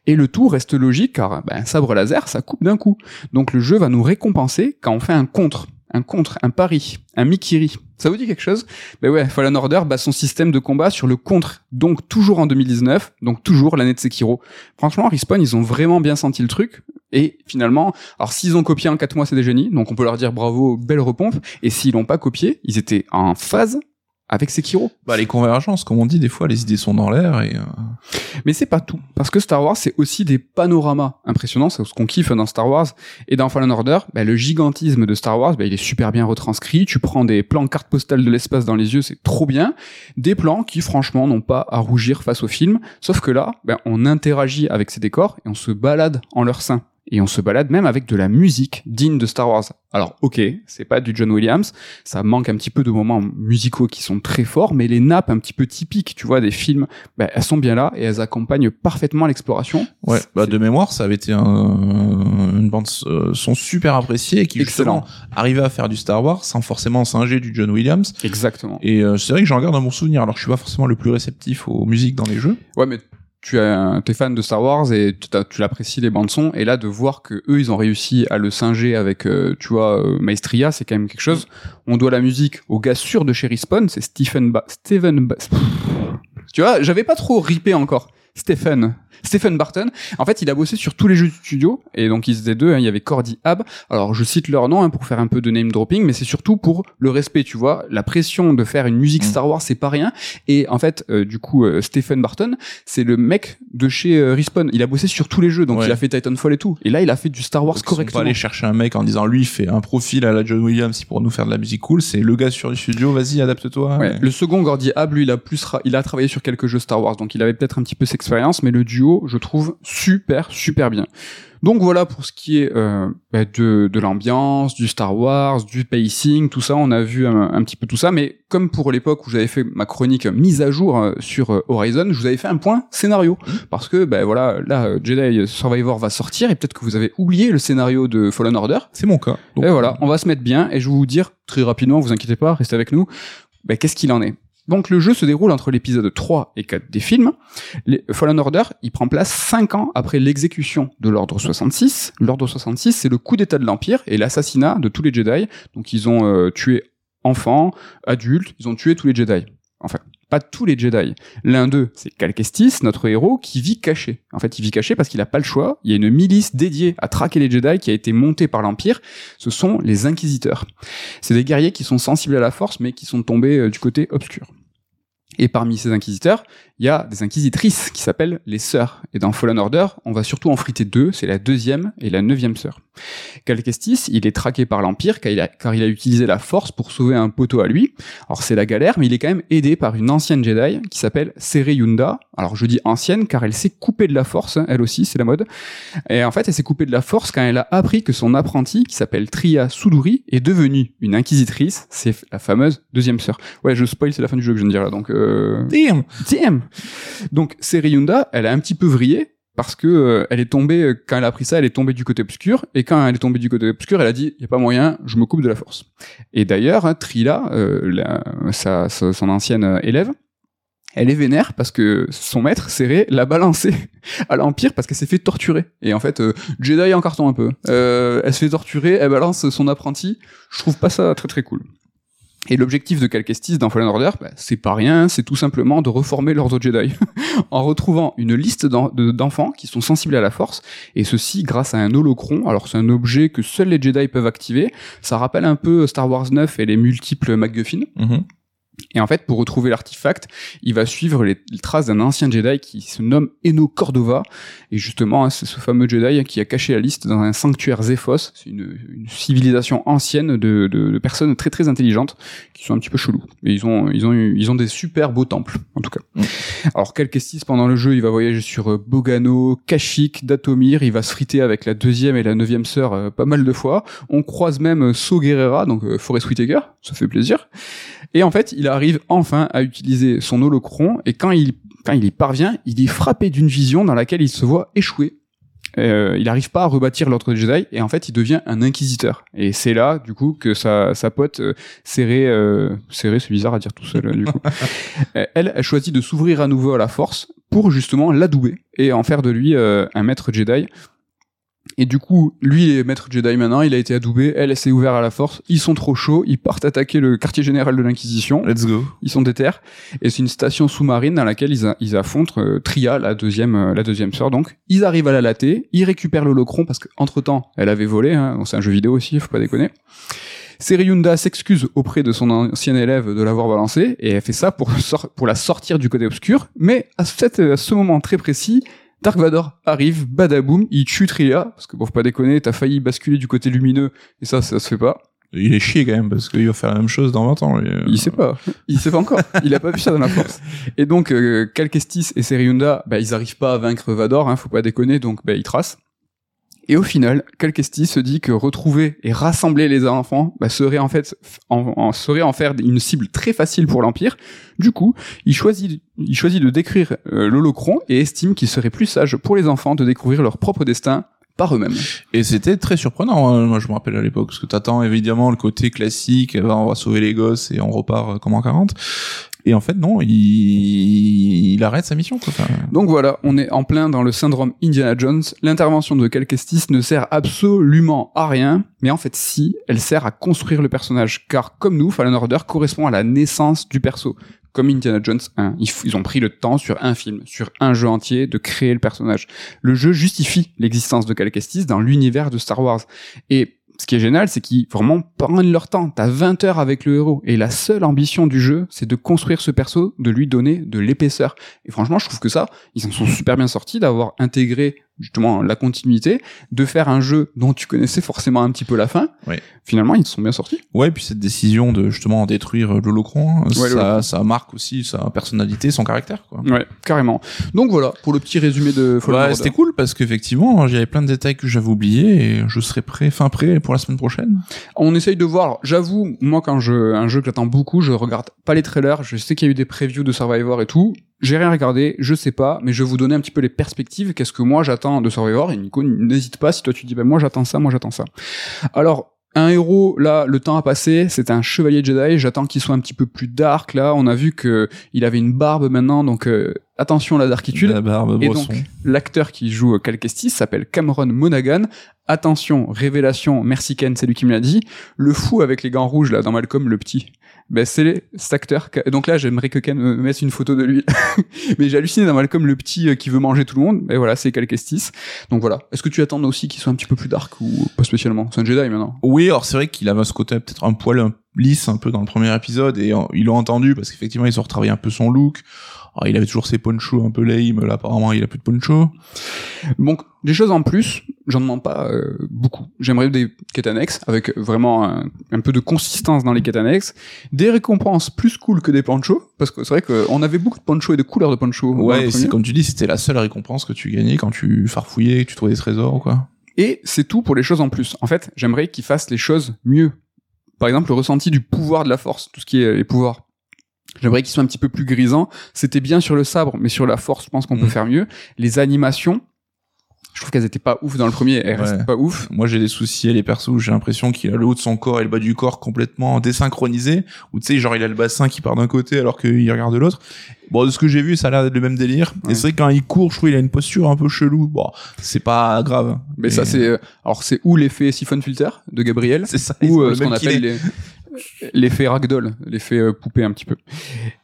Et le tout reste logique, car un sabre laser, ça coupe d'un coup. Donc le jeu va nous récompenser quand on fait un contre, un contre, un pari, un mikiri. Ça vous dit quelque chose? Ben ouais, Fallen Order base son système de combat sur le contre, donc toujours en 2019, donc toujours l'année de Sekiro. Franchement, Respawn, ils ont vraiment bien senti le truc, et finalement, alors s'ils ont copié en 4 mois, c'est des génies, donc on peut leur dire bravo, belle repompe, et s'ils l'ont pas copié, ils étaient en phase avec Sekiro. Bah les convergences, comme on dit, des fois les idées sont dans l'air et euh, Mais c'est pas tout, parce que Star Wars, c'est aussi des panoramas impressionnants, c'est ce qu'on kiffe dans Star Wars. Et dans Fallen Order, bah, le gigantisme de Star Wars, bah, il est super bien retranscrit. Tu prends des plans carte postale de l'espace dans les yeux, c'est trop bien. Des plans qui, franchement, n'ont pas à rougir face au film. Sauf que là, bah, on interagit avec ces décors et on se balade en leur sein. Et on se balade même avec de la musique digne de Star Wars. Alors ok, c'est pas du John Williams, ça manque un petit peu de moments musicaux qui sont très forts, mais les nappes un petit peu typiques, tu vois, des films, bah, elles sont bien là et elles accompagnent parfaitement l'exploration. Ouais, bah de mémoire, ça avait été un, une bande euh, son super appréciée et qui Excellent. justement arrivait à faire du Star Wars sans forcément singer du John Williams. Exactement. Et euh, c'est vrai que j'en garde un bon souvenir. Alors je suis pas forcément le plus réceptif aux musiques dans les jeux. Ouais, mais tu es, t'es fan de Star Wars et tu l'apprécies les bandes son. Et là de voir que eux ils ont réussi à le singer avec euh, tu vois euh, Maestria c'est quand même quelque chose. On doit la musique au gars sûr de chez Respawn c'est Stephen ba Steven ba tu vois j'avais pas trop ripé encore. Stephen Stephen Barton en fait il a bossé sur tous les jeux du studio et donc ils étaient deux hein, il y avait Cordy Hab alors je cite leur nom hein, pour faire un peu de name dropping mais c'est surtout pour le respect tu vois la pression de faire une musique Mm. Star Wars c'est pas rien et en fait euh, du coup euh, Stephen Barton c'est le mec de chez euh, Respawn. Il a bossé sur tous les jeux, donc Ouais. il a fait Titanfall et tout. Et là, il a fait du Star Wars Donc, ils sont pas correctement. aller chercher un mec en disant lui il fait un profil à la John Williams pour nous faire de la musique cool. C'est le gars sur le studio. Vas-y, adapte-toi. Ouais. Le second, Gordy Hab, lui, il a plus, ra- il a travaillé sur quelques jeux Star Wars, donc il avait peut-être un petit peu cette expérience, mais le duo, je trouve super, super bien. Donc voilà pour ce qui est euh, bah, de, de l'ambiance, du Star Wars, du pacing, tout ça. On a vu un, un petit peu tout ça, mais comme pour l'époque où j'avais fait ma chronique mise à jour euh, sur euh, Horizon, je vous avais fait un point scénario parce que ben voilà, là euh, Jedi Survivor va sortir et peut-être que vous avez oublié le scénario de Fallen Order. C'est mon cas. Donc, et voilà, on va se mettre bien et je vais vous dire très rapidement, vous inquiétez pas, restez avec nous, ben, qu'est-ce qu'il en est. Donc le jeu se déroule entre l'épisode 3 et 4 des films. Les Fallen Order, il prend place 5 ans après l'exécution de l'Ordre 66. L'Ordre 66, c'est le coup d'état de l'Empire et l'assassinat de tous les Jedi. Donc ils ont euh, tué enfants, adultes, ils ont tué tous les Jedi. Enfin, pas tous les Jedi. L'un d'eux, c'est Cal Kestis, notre héros, qui vit caché. En fait, il vit caché parce qu'il a pas le choix. Il y a une milice dédiée à traquer les Jedi qui a été montée par l'Empire. Ce sont les Inquisiteurs. C'est des guerriers qui sont sensibles à la force, mais qui sont tombés euh, du côté obscur. Et parmi ces inquisiteurs, il y a des inquisitrices qui s'appellent les sœurs. Et dans Fallen Order, on va surtout en friter deux, c'est la deuxième et la neuvième sœur. Cal Kestis, il est traqué par l'Empire car il, a, car il a utilisé la force pour sauver un poteau à lui. Alors c'est la galère, mais il est quand même aidé par une ancienne Jedi qui s'appelle Sere Yunda. Alors je dis ancienne car elle s'est coupée de la force, hein, elle aussi, c'est la mode. Et en fait, elle s'est coupée de la force quand elle a appris que son apprenti, qui s'appelle Tria Suduri, est devenue une inquisitrice. C'est la fameuse deuxième sœur. Ouais, je spoil, c'est la fin du jeu que je viens de dire là, donc... Euh... Damn. Damn Donc Seriunda, elle a un petit peu vrillé parce que euh, elle est tombée euh, quand elle a appris ça, elle est tombée du côté obscur et quand elle est tombée du côté obscur, elle a dit il y a pas moyen, je me coupe de la force. Et d'ailleurs, hein, Trila, euh, sa, son ancienne élève, elle est vénère parce que son maître, Serré, l'a balancée à l'Empire parce qu'elle s'est fait torturer. Et en fait, euh, Jedi en carton un peu. Elle se fait torturer, elle balance son apprenti. Je trouve pas ça très très cool. Et l'objectif de Cal Kestis dans Fallen Order, bah, c'est pas rien, c'est tout simplement de reformer l'ordre Jedi en retrouvant une liste d'en- de- d'enfants qui sont sensibles à la force, et ceci grâce à un holocron. Alors c'est un objet que seuls les Jedi peuvent activer. Ça rappelle un peu Star Wars 9 et les multiples MacGuffin. Mhm. Et en fait, pour retrouver l'artefact, il va suivre les, les traces d'un ancien Jedi qui se nomme Eno Cordova. Et justement, hein, c'est ce fameux Jedi qui a caché la liste dans un sanctuaire Zephos. C'est une, une civilisation ancienne de, de- de personnes très très intelligentes qui sont un petit peu chelous. Mais ils ont, ils ont, eu- ils ont des super beaux temples, en tout cas. Mm. Alors, quel Kestis, pendant le jeu, il va voyager sur euh, Bogano, Kashyyyk, Datomir. Il va se friter avec la deuxième et la neuvième sœur euh, pas mal de fois. On croise même euh, So Guerrera, donc euh, Forest Whitaker. Ça fait plaisir. Et en fait, il arrive enfin à utiliser son holocron, et quand il, quand il y parvient, il est frappé d'une vision dans laquelle il se voit échouer. Euh, il n'arrive pas à rebâtir l'ordre des Jedi, et en fait, il devient un inquisiteur. Et c'est là, du coup, que sa, sa pote euh, serrée, euh, serrée, c'est bizarre à dire tout seul, euh, du coup. Elle, elle choisit de s'ouvrir à nouveau à la Force pour justement l'adouber et en faire de lui un maître Jedi. Et du coup, lui, il est maître Jedi maintenant, il a été adoubé, elle, elle s'est ouverte à la force, ils sont trop chauds, ils partent attaquer le quartier général de l'Inquisition, Let's go. ils sont déter, et c'est une station sous-marine dans laquelle ils, a- ils affrontent euh, Tria, la deuxième, euh, la deuxième sœur, donc. Ils arrivent à la latter, ils récupèrent l'holocron, parce qu'entre temps, elle avait volé, hein, c'est un jeu vidéo aussi, faut pas déconner. Seriunda s'excuse auprès de son ancien élève de l'avoir balancé, et elle fait ça pour, la sortir du côté obscur, mais à, cette, à ce moment très précis, Dark Vador arrive, badaboum, il tue Tria, parce que bon, faut pas déconner, t'as failli basculer du côté lumineux, et ça, ça se fait pas. Il est chier quand même parce qu'il va faire la même chose dans 20 ans. Il sait pas. Il sait pas encore. Il a pas vu ça dans la force. Et donc, euh, Cal Kestis et Seriunda, bah, ils arrivent pas à vaincre Vador, hein, faut pas déconner, donc bah, ils tracent. Et au final, Cal Kestis se dit que retrouver et rassembler les enfants bah, serait en fait en, en- serait en faire une cible très facile pour l'Empire. Du coup, il choisit, il choisit de décrire euh, l'holocron et estime qu'il serait plus sage pour les enfants de découvrir leur propre destin par eux-mêmes. Et c'était très surprenant, hein, moi je me rappelle à l'époque, parce que t'attends évidemment le côté classique, ben, on va sauver les gosses et on repart euh, comme en 40. Et en fait non, il, arrête sa mission quoi. Donc voilà, on est en plein dans le syndrome Indiana Jones. L'intervention de Cal Kestis ne sert absolument à rien, mais en fait si, elle sert à construire le personnage, car comme nous, Fallen Order correspond à la naissance du perso. Comme Indiana Jones 1, ils, ont pris le temps sur un film, sur un jeu entier, de créer le personnage. Le jeu justifie l'existence de Cal Kestis dans l'univers de Star Wars. Et ce qui est génial, c'est qu'ils vraiment prennent leur temps. T'as 20 heures avec le héros. Et la seule ambition du jeu, c'est de construire ce perso, de lui donner de l'épaisseur. Et franchement, je trouve que ça, ils en sont super bien sortis d'avoir intégré justement la continuité, de faire un jeu dont tu connaissais forcément un petit peu la fin. Ouais. Finalement, ils se sont bien sortis. Ouais, puis cette décision de justement détruire l'holocron, hein, Ouais, ça, marque aussi sa personnalité, son caractère quoi. Ouais, carrément. Donc voilà, pour le petit résumé de Fallen Order. c'était cool parce qu'effectivement, j'avais plein de détails que j'avais oubliés et je serai prêt, fin prêt pour la semaine prochaine. On essaye de voir. J'avoue, moi, quand je un jeu que j'attends beaucoup, je regarde pas les trailers. Je sais qu'il y a eu des previews de Survivor et tout. J'ai rien regardé, je sais pas, mais je vais vous donner un petit peu les perspectives. Qu'est-ce que moi j'attends de Survivor Et Nico, n'hésite pas si toi tu dis, ben moi j'attends ça, moi j'attends ça. Alors. Un héros, là, le temps a passé, c'est un chevalier Jedi, j'attends qu'il soit un petit peu plus dark, là, on a vu que il avait une barbe maintenant, donc euh, attention à la darkitude. La barbe, Et donc, l'acteur qui joue Cal Kestis s'appelle Cameron Monaghan. Attention, révélation, merci Ken, c'est lui qui me l'a dit. Le fou avec les gants rouges, là, dans Malcolm, le petit. Ben, c'est cet acteur. Donc là, j'aimerais que Ken me mette une photo de lui. Mais j'ai halluciné dans Malcolm, le petit euh, qui veut manger tout le monde. Et voilà, c'est Cal Kestis. Donc voilà. Est-ce que tu attends aussi qu'il soit un petit peu plus dark ou pas spécialement? C'est un Jedi maintenant. Oui, alors c'est vrai qu'il avait ce côté peut-être un poil un- lisse un peu dans le premier épisode et ils l'ont entendu parce qu'effectivement ils ont retravaillé un peu son look. Alors, il avait toujours ses ponchos un peu lame, là apparemment il a plus de poncho. Donc, des choses en plus, j'en demande pas euh, beaucoup. J'aimerais des quêtes annexes, avec vraiment un, un peu de consistance dans les quêtes annexes, des récompenses plus cool que des ponchos, parce que c'est vrai qu'on avait beaucoup de ponchos et de couleurs de ponchos. Ouais, c'est comme tu dis, c'était la seule récompense que tu gagnais quand tu farfouillais, que tu trouvais des trésors ou quoi. Et c'est tout pour les choses en plus. En fait, j'aimerais qu'ils fassent les choses mieux. Par exemple, le ressenti du pouvoir de la force, tout ce qui est les pouvoirs. J'aimerais qu'ils soient un petit peu plus grisants. C'était bien sur le sabre, mais sur la force, je pense qu'on peut Mm. faire mieux. Les animations, je trouve qu'elles étaient pas ouf dans le premier, elles Ouais. restent pas ouf. Moi j'ai des soucis, les persos, j'ai l'impression qu'il a le haut de son corps et le bas du corps complètement désynchronisé, ou tu sais, genre il a le bassin qui part d'un côté alors qu'il regarde de l'autre. Bon, de ce que j'ai vu, ça a l'air d'être le même délire. Ouais. Et c'est vrai que quand il court, je trouve qu'il a une posture un peu chelou. Bon, c'est pas grave. Mais ça, c'est, euh, alors c'est ou l'effet siphon filter de Gabriel, c'est ça. ou euh, ce qu'on qu'il appelle les- l'effet ragdoll, l'effet euh, poupée un petit peu.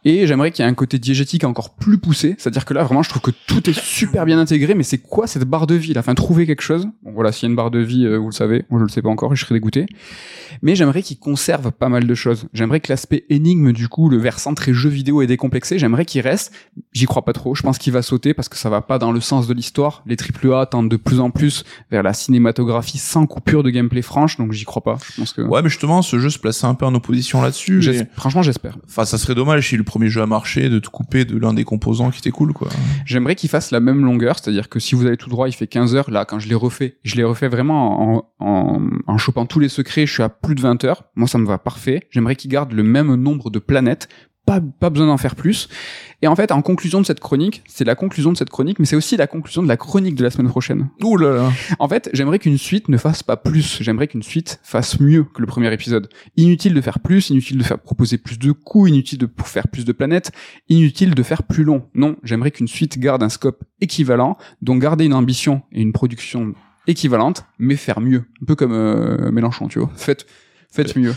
Et j'aimerais qu'il y ait un côté diégétique encore plus poussé, c'est-à-dire que là vraiment je trouve que tout est super bien intégré, mais c'est quoi cette barre de vie là? Enfin trouver quelque chose. Bon voilà, s'il y a une barre de vie, euh, vous le savez, moi je le sais pas encore et je serais dégoûté. Mais j'aimerais qu'il conserve pas mal de choses. J'aimerais que l'aspect énigme du coup, le versant très jeu vidéo et décomplexé, j'aimerais qu'il reste. J'y crois pas trop. Je pense qu'il va sauter parce que ça va pas dans le sens de l'histoire. Les AAA tendent de plus en plus vers la cinématographie sans coupure de gameplay franche, donc j'y crois pas. Je pense que Ouais, mais justement, ce jeu se plaçait un peu en opposition là-dessus. Et- Franchement, j'espère. Enfin, ça serait dommage si le premier jeu a marché de te couper de l'un des composants qui était cool, quoi. J'aimerais qu'il fasse la même longueur, c'est-à-dire que si vous allez tout droit, il fait 15 heures. Là, quand je l'ai refait, je l'ai refait vraiment en, en, en chopant tous les secrets, je suis à plus de 20 heures. Moi, ça me va parfait. J'aimerais qu'il garde le même nombre de planètes. Pas, pas besoin d'en faire plus. Et en fait, en conclusion de cette chronique, c'est la conclusion de cette chronique, mais c'est aussi la conclusion de la chronique de la semaine prochaine. Ouh là là. En fait, j'aimerais qu'une suite ne fasse pas plus. J'aimerais qu'une suite fasse mieux que le premier épisode. Inutile de faire plus, inutile de faire proposer plus de coups, inutile de faire plus de planètes, inutile de faire plus long. Non, j'aimerais qu'une suite garde un scope équivalent, donc garder une ambition et une production équivalente, mais faire mieux. Un peu comme euh, Mélenchon, tu vois. Faites, faites mieux.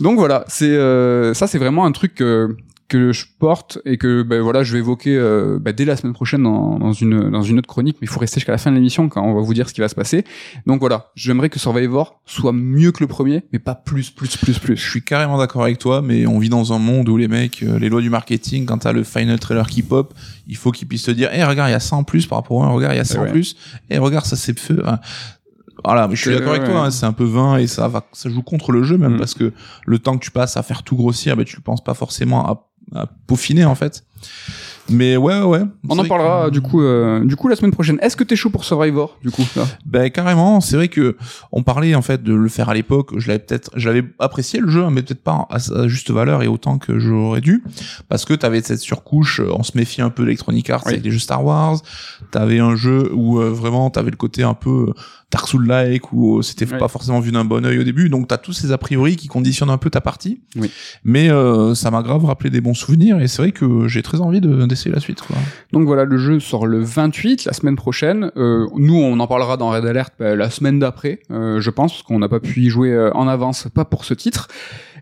Donc voilà, c'est euh, ça, c'est vraiment un truc que que je porte et que ben voilà je vais évoquer euh, ben, dès la semaine prochaine dans, dans une dans une autre chronique mais il faut rester jusqu'à la fin de l'émission quand on va vous dire ce qui va se passer donc voilà j'aimerais que Survivor soit mieux que le premier mais pas plus plus plus Je plus suis carrément d'accord avec toi, mais on vit dans un monde où les mecs, euh, les lois du marketing, quand t'as le final trailer qui pop, il faut qu'ils puissent te dire, eh regarde, il y a ça en plus par rapport au 1, regarde, il y a ça en ouais. plus, eh regarde, ça c'est feu. Hein. Voilà, je suis C'est- d'accord avec toi, hein, c'est un peu vain et ça va, ça joue contre le jeu même Mm. parce que le temps que tu passes à faire tout grossir, ben tu le penses pas forcément à, à peaufiner en fait. Mais ouais, ouais, ouais. On en parlera que- du coup, euh, du coup la semaine prochaine. Est-ce que t'es chaud pour Survivor du coup là? Ben carrément, c'est vrai que on parlait en fait de le faire à l'époque. Je l'avais peut-être, j'avais apprécié le jeu, hein, mais peut-être pas à sa juste valeur et autant que j'aurais dû, parce que t'avais cette surcouche. euh, On se méfiait un peu d'Electronic Arts Oui. avec les jeux Star Wars. T'avais un jeu où euh, vraiment t'avais le côté un peu euh, Dark Souls-like où euh, c'était pas forcément vu d'un bon œil au début. Donc t'as tous ces a priori qui conditionnent un peu ta partie. Oui. Mais euh, ça m'a grave rappelé des bons souvenirs et c'est vrai que j'ai très envie de- Donc voilà, le jeu sort le 28, la semaine prochaine. Euh, nous, on en parlera dans Red Alert bah, la semaine d'après, euh, je pense, parce qu'on n'a pas pu y jouer euh, en avance, pas pour ce titre.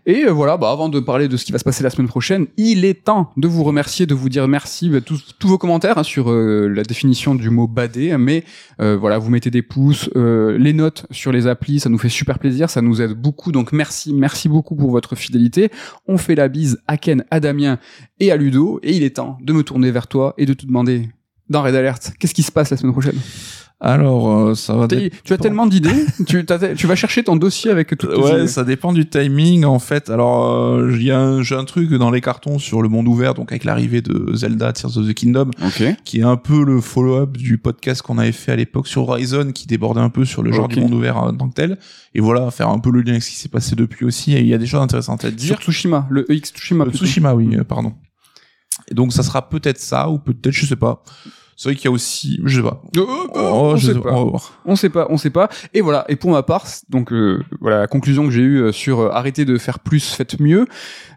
Et euh, voilà, bah, avant de parler de ce qui va se passer la semaine prochaine, il est temps de vous remercier, de vous dire merci, bah, tous, vos commentaires hein, sur euh, la définition du mot badé, mais euh, voilà, vous mettez des pouces, les notes sur les applis, ça nous fait super plaisir, ça nous aide beaucoup, donc merci, merci beaucoup pour votre fidélité. On fait la bise à Ken, à Damien et à Ludo, et il est temps de me tourner vers toi et de te demander, dans Red Alert, qu'est-ce qui se passe la semaine prochaine? Alors euh, ça va. Tu as tellement d'idées, tu, vas chercher ton dossier avec toutes tes Ouais, idées. ça dépend du timing en fait. Alors, euh, il y a un, j'ai un truc dans les cartons sur le monde ouvert, donc avec l'arrivée de Zelda Tears of the Kingdom, Ok. qui est un peu le follow-up du podcast qu'on avait fait à l'époque sur Horizon, qui débordait un peu sur le genre du monde ouvert en tant que tel. Et voilà, faire un peu le lien avec ce qui s'est passé depuis aussi. Et il y a des choses intéressantes à dire. Sur Tsushima, le EX Tsushima. Euh. Tsushima, oui, euh, pardon. Et donc ça sera peut-être ça ou peut-être, je sais pas. C'est vrai qu'il y a aussi, je sais pas. Euh, euh, Oh, on je sait sais- pas. on sait pas, on sait pas. Et voilà. Et pour ma part, donc euh, voilà, la conclusion que j'ai eue euh, sur euh, arrêter de faire plus, faites mieux,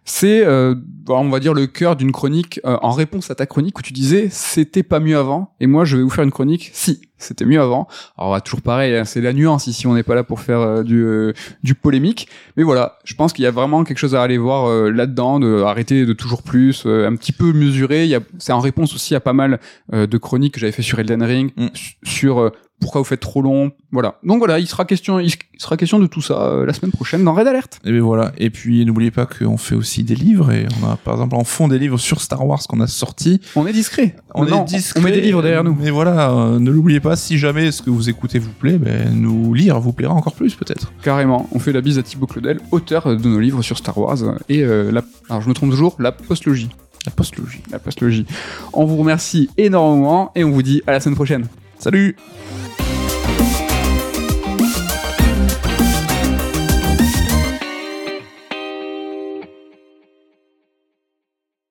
c'est, euh, on va dire le cœur d'une chronique euh, en réponse à ta chronique où tu disais c'était pas mieux avant. Et moi, je vais vous faire une chronique si c'était mieux avant. Alors ouais, toujours pareil, hein, c'est la nuance ici. On n'est pas là pour faire euh, du euh, du polémique. Mais voilà, je pense qu'il y a vraiment quelque chose à aller voir là-dedans, de arrêter de toujours plus, euh, un petit peu mesurer. Il y a, c'est en réponse aussi à pas mal de chroniques que j'avais fait sur Elden Ring, Mm. su- sur euh, pourquoi vous faites trop long. Voilà. Donc voilà, il sera question, il sera question de tout ça euh, la semaine prochaine dans Red Alert. Et bien voilà. Et puis n'oubliez pas qu'on fait aussi des livres et on a par exemple en fond des livres sur Star Wars qu'on a sortis. On est discret. On Non, est discret. On met des livres derrière nous. Mais voilà, euh, ne l'oubliez pas. Si jamais ce que vous écoutez vous plaît, ben nous lire vous plaira encore plus peut-être. Carrément. On fait la bise à Thibaut Claudel, auteur de nos livres sur Star Wars et euh, la, alors je me trompe toujours, la postlogie. La postlogie. La postlogie. On vous remercie énormément et on vous dit à la semaine prochaine. Salut.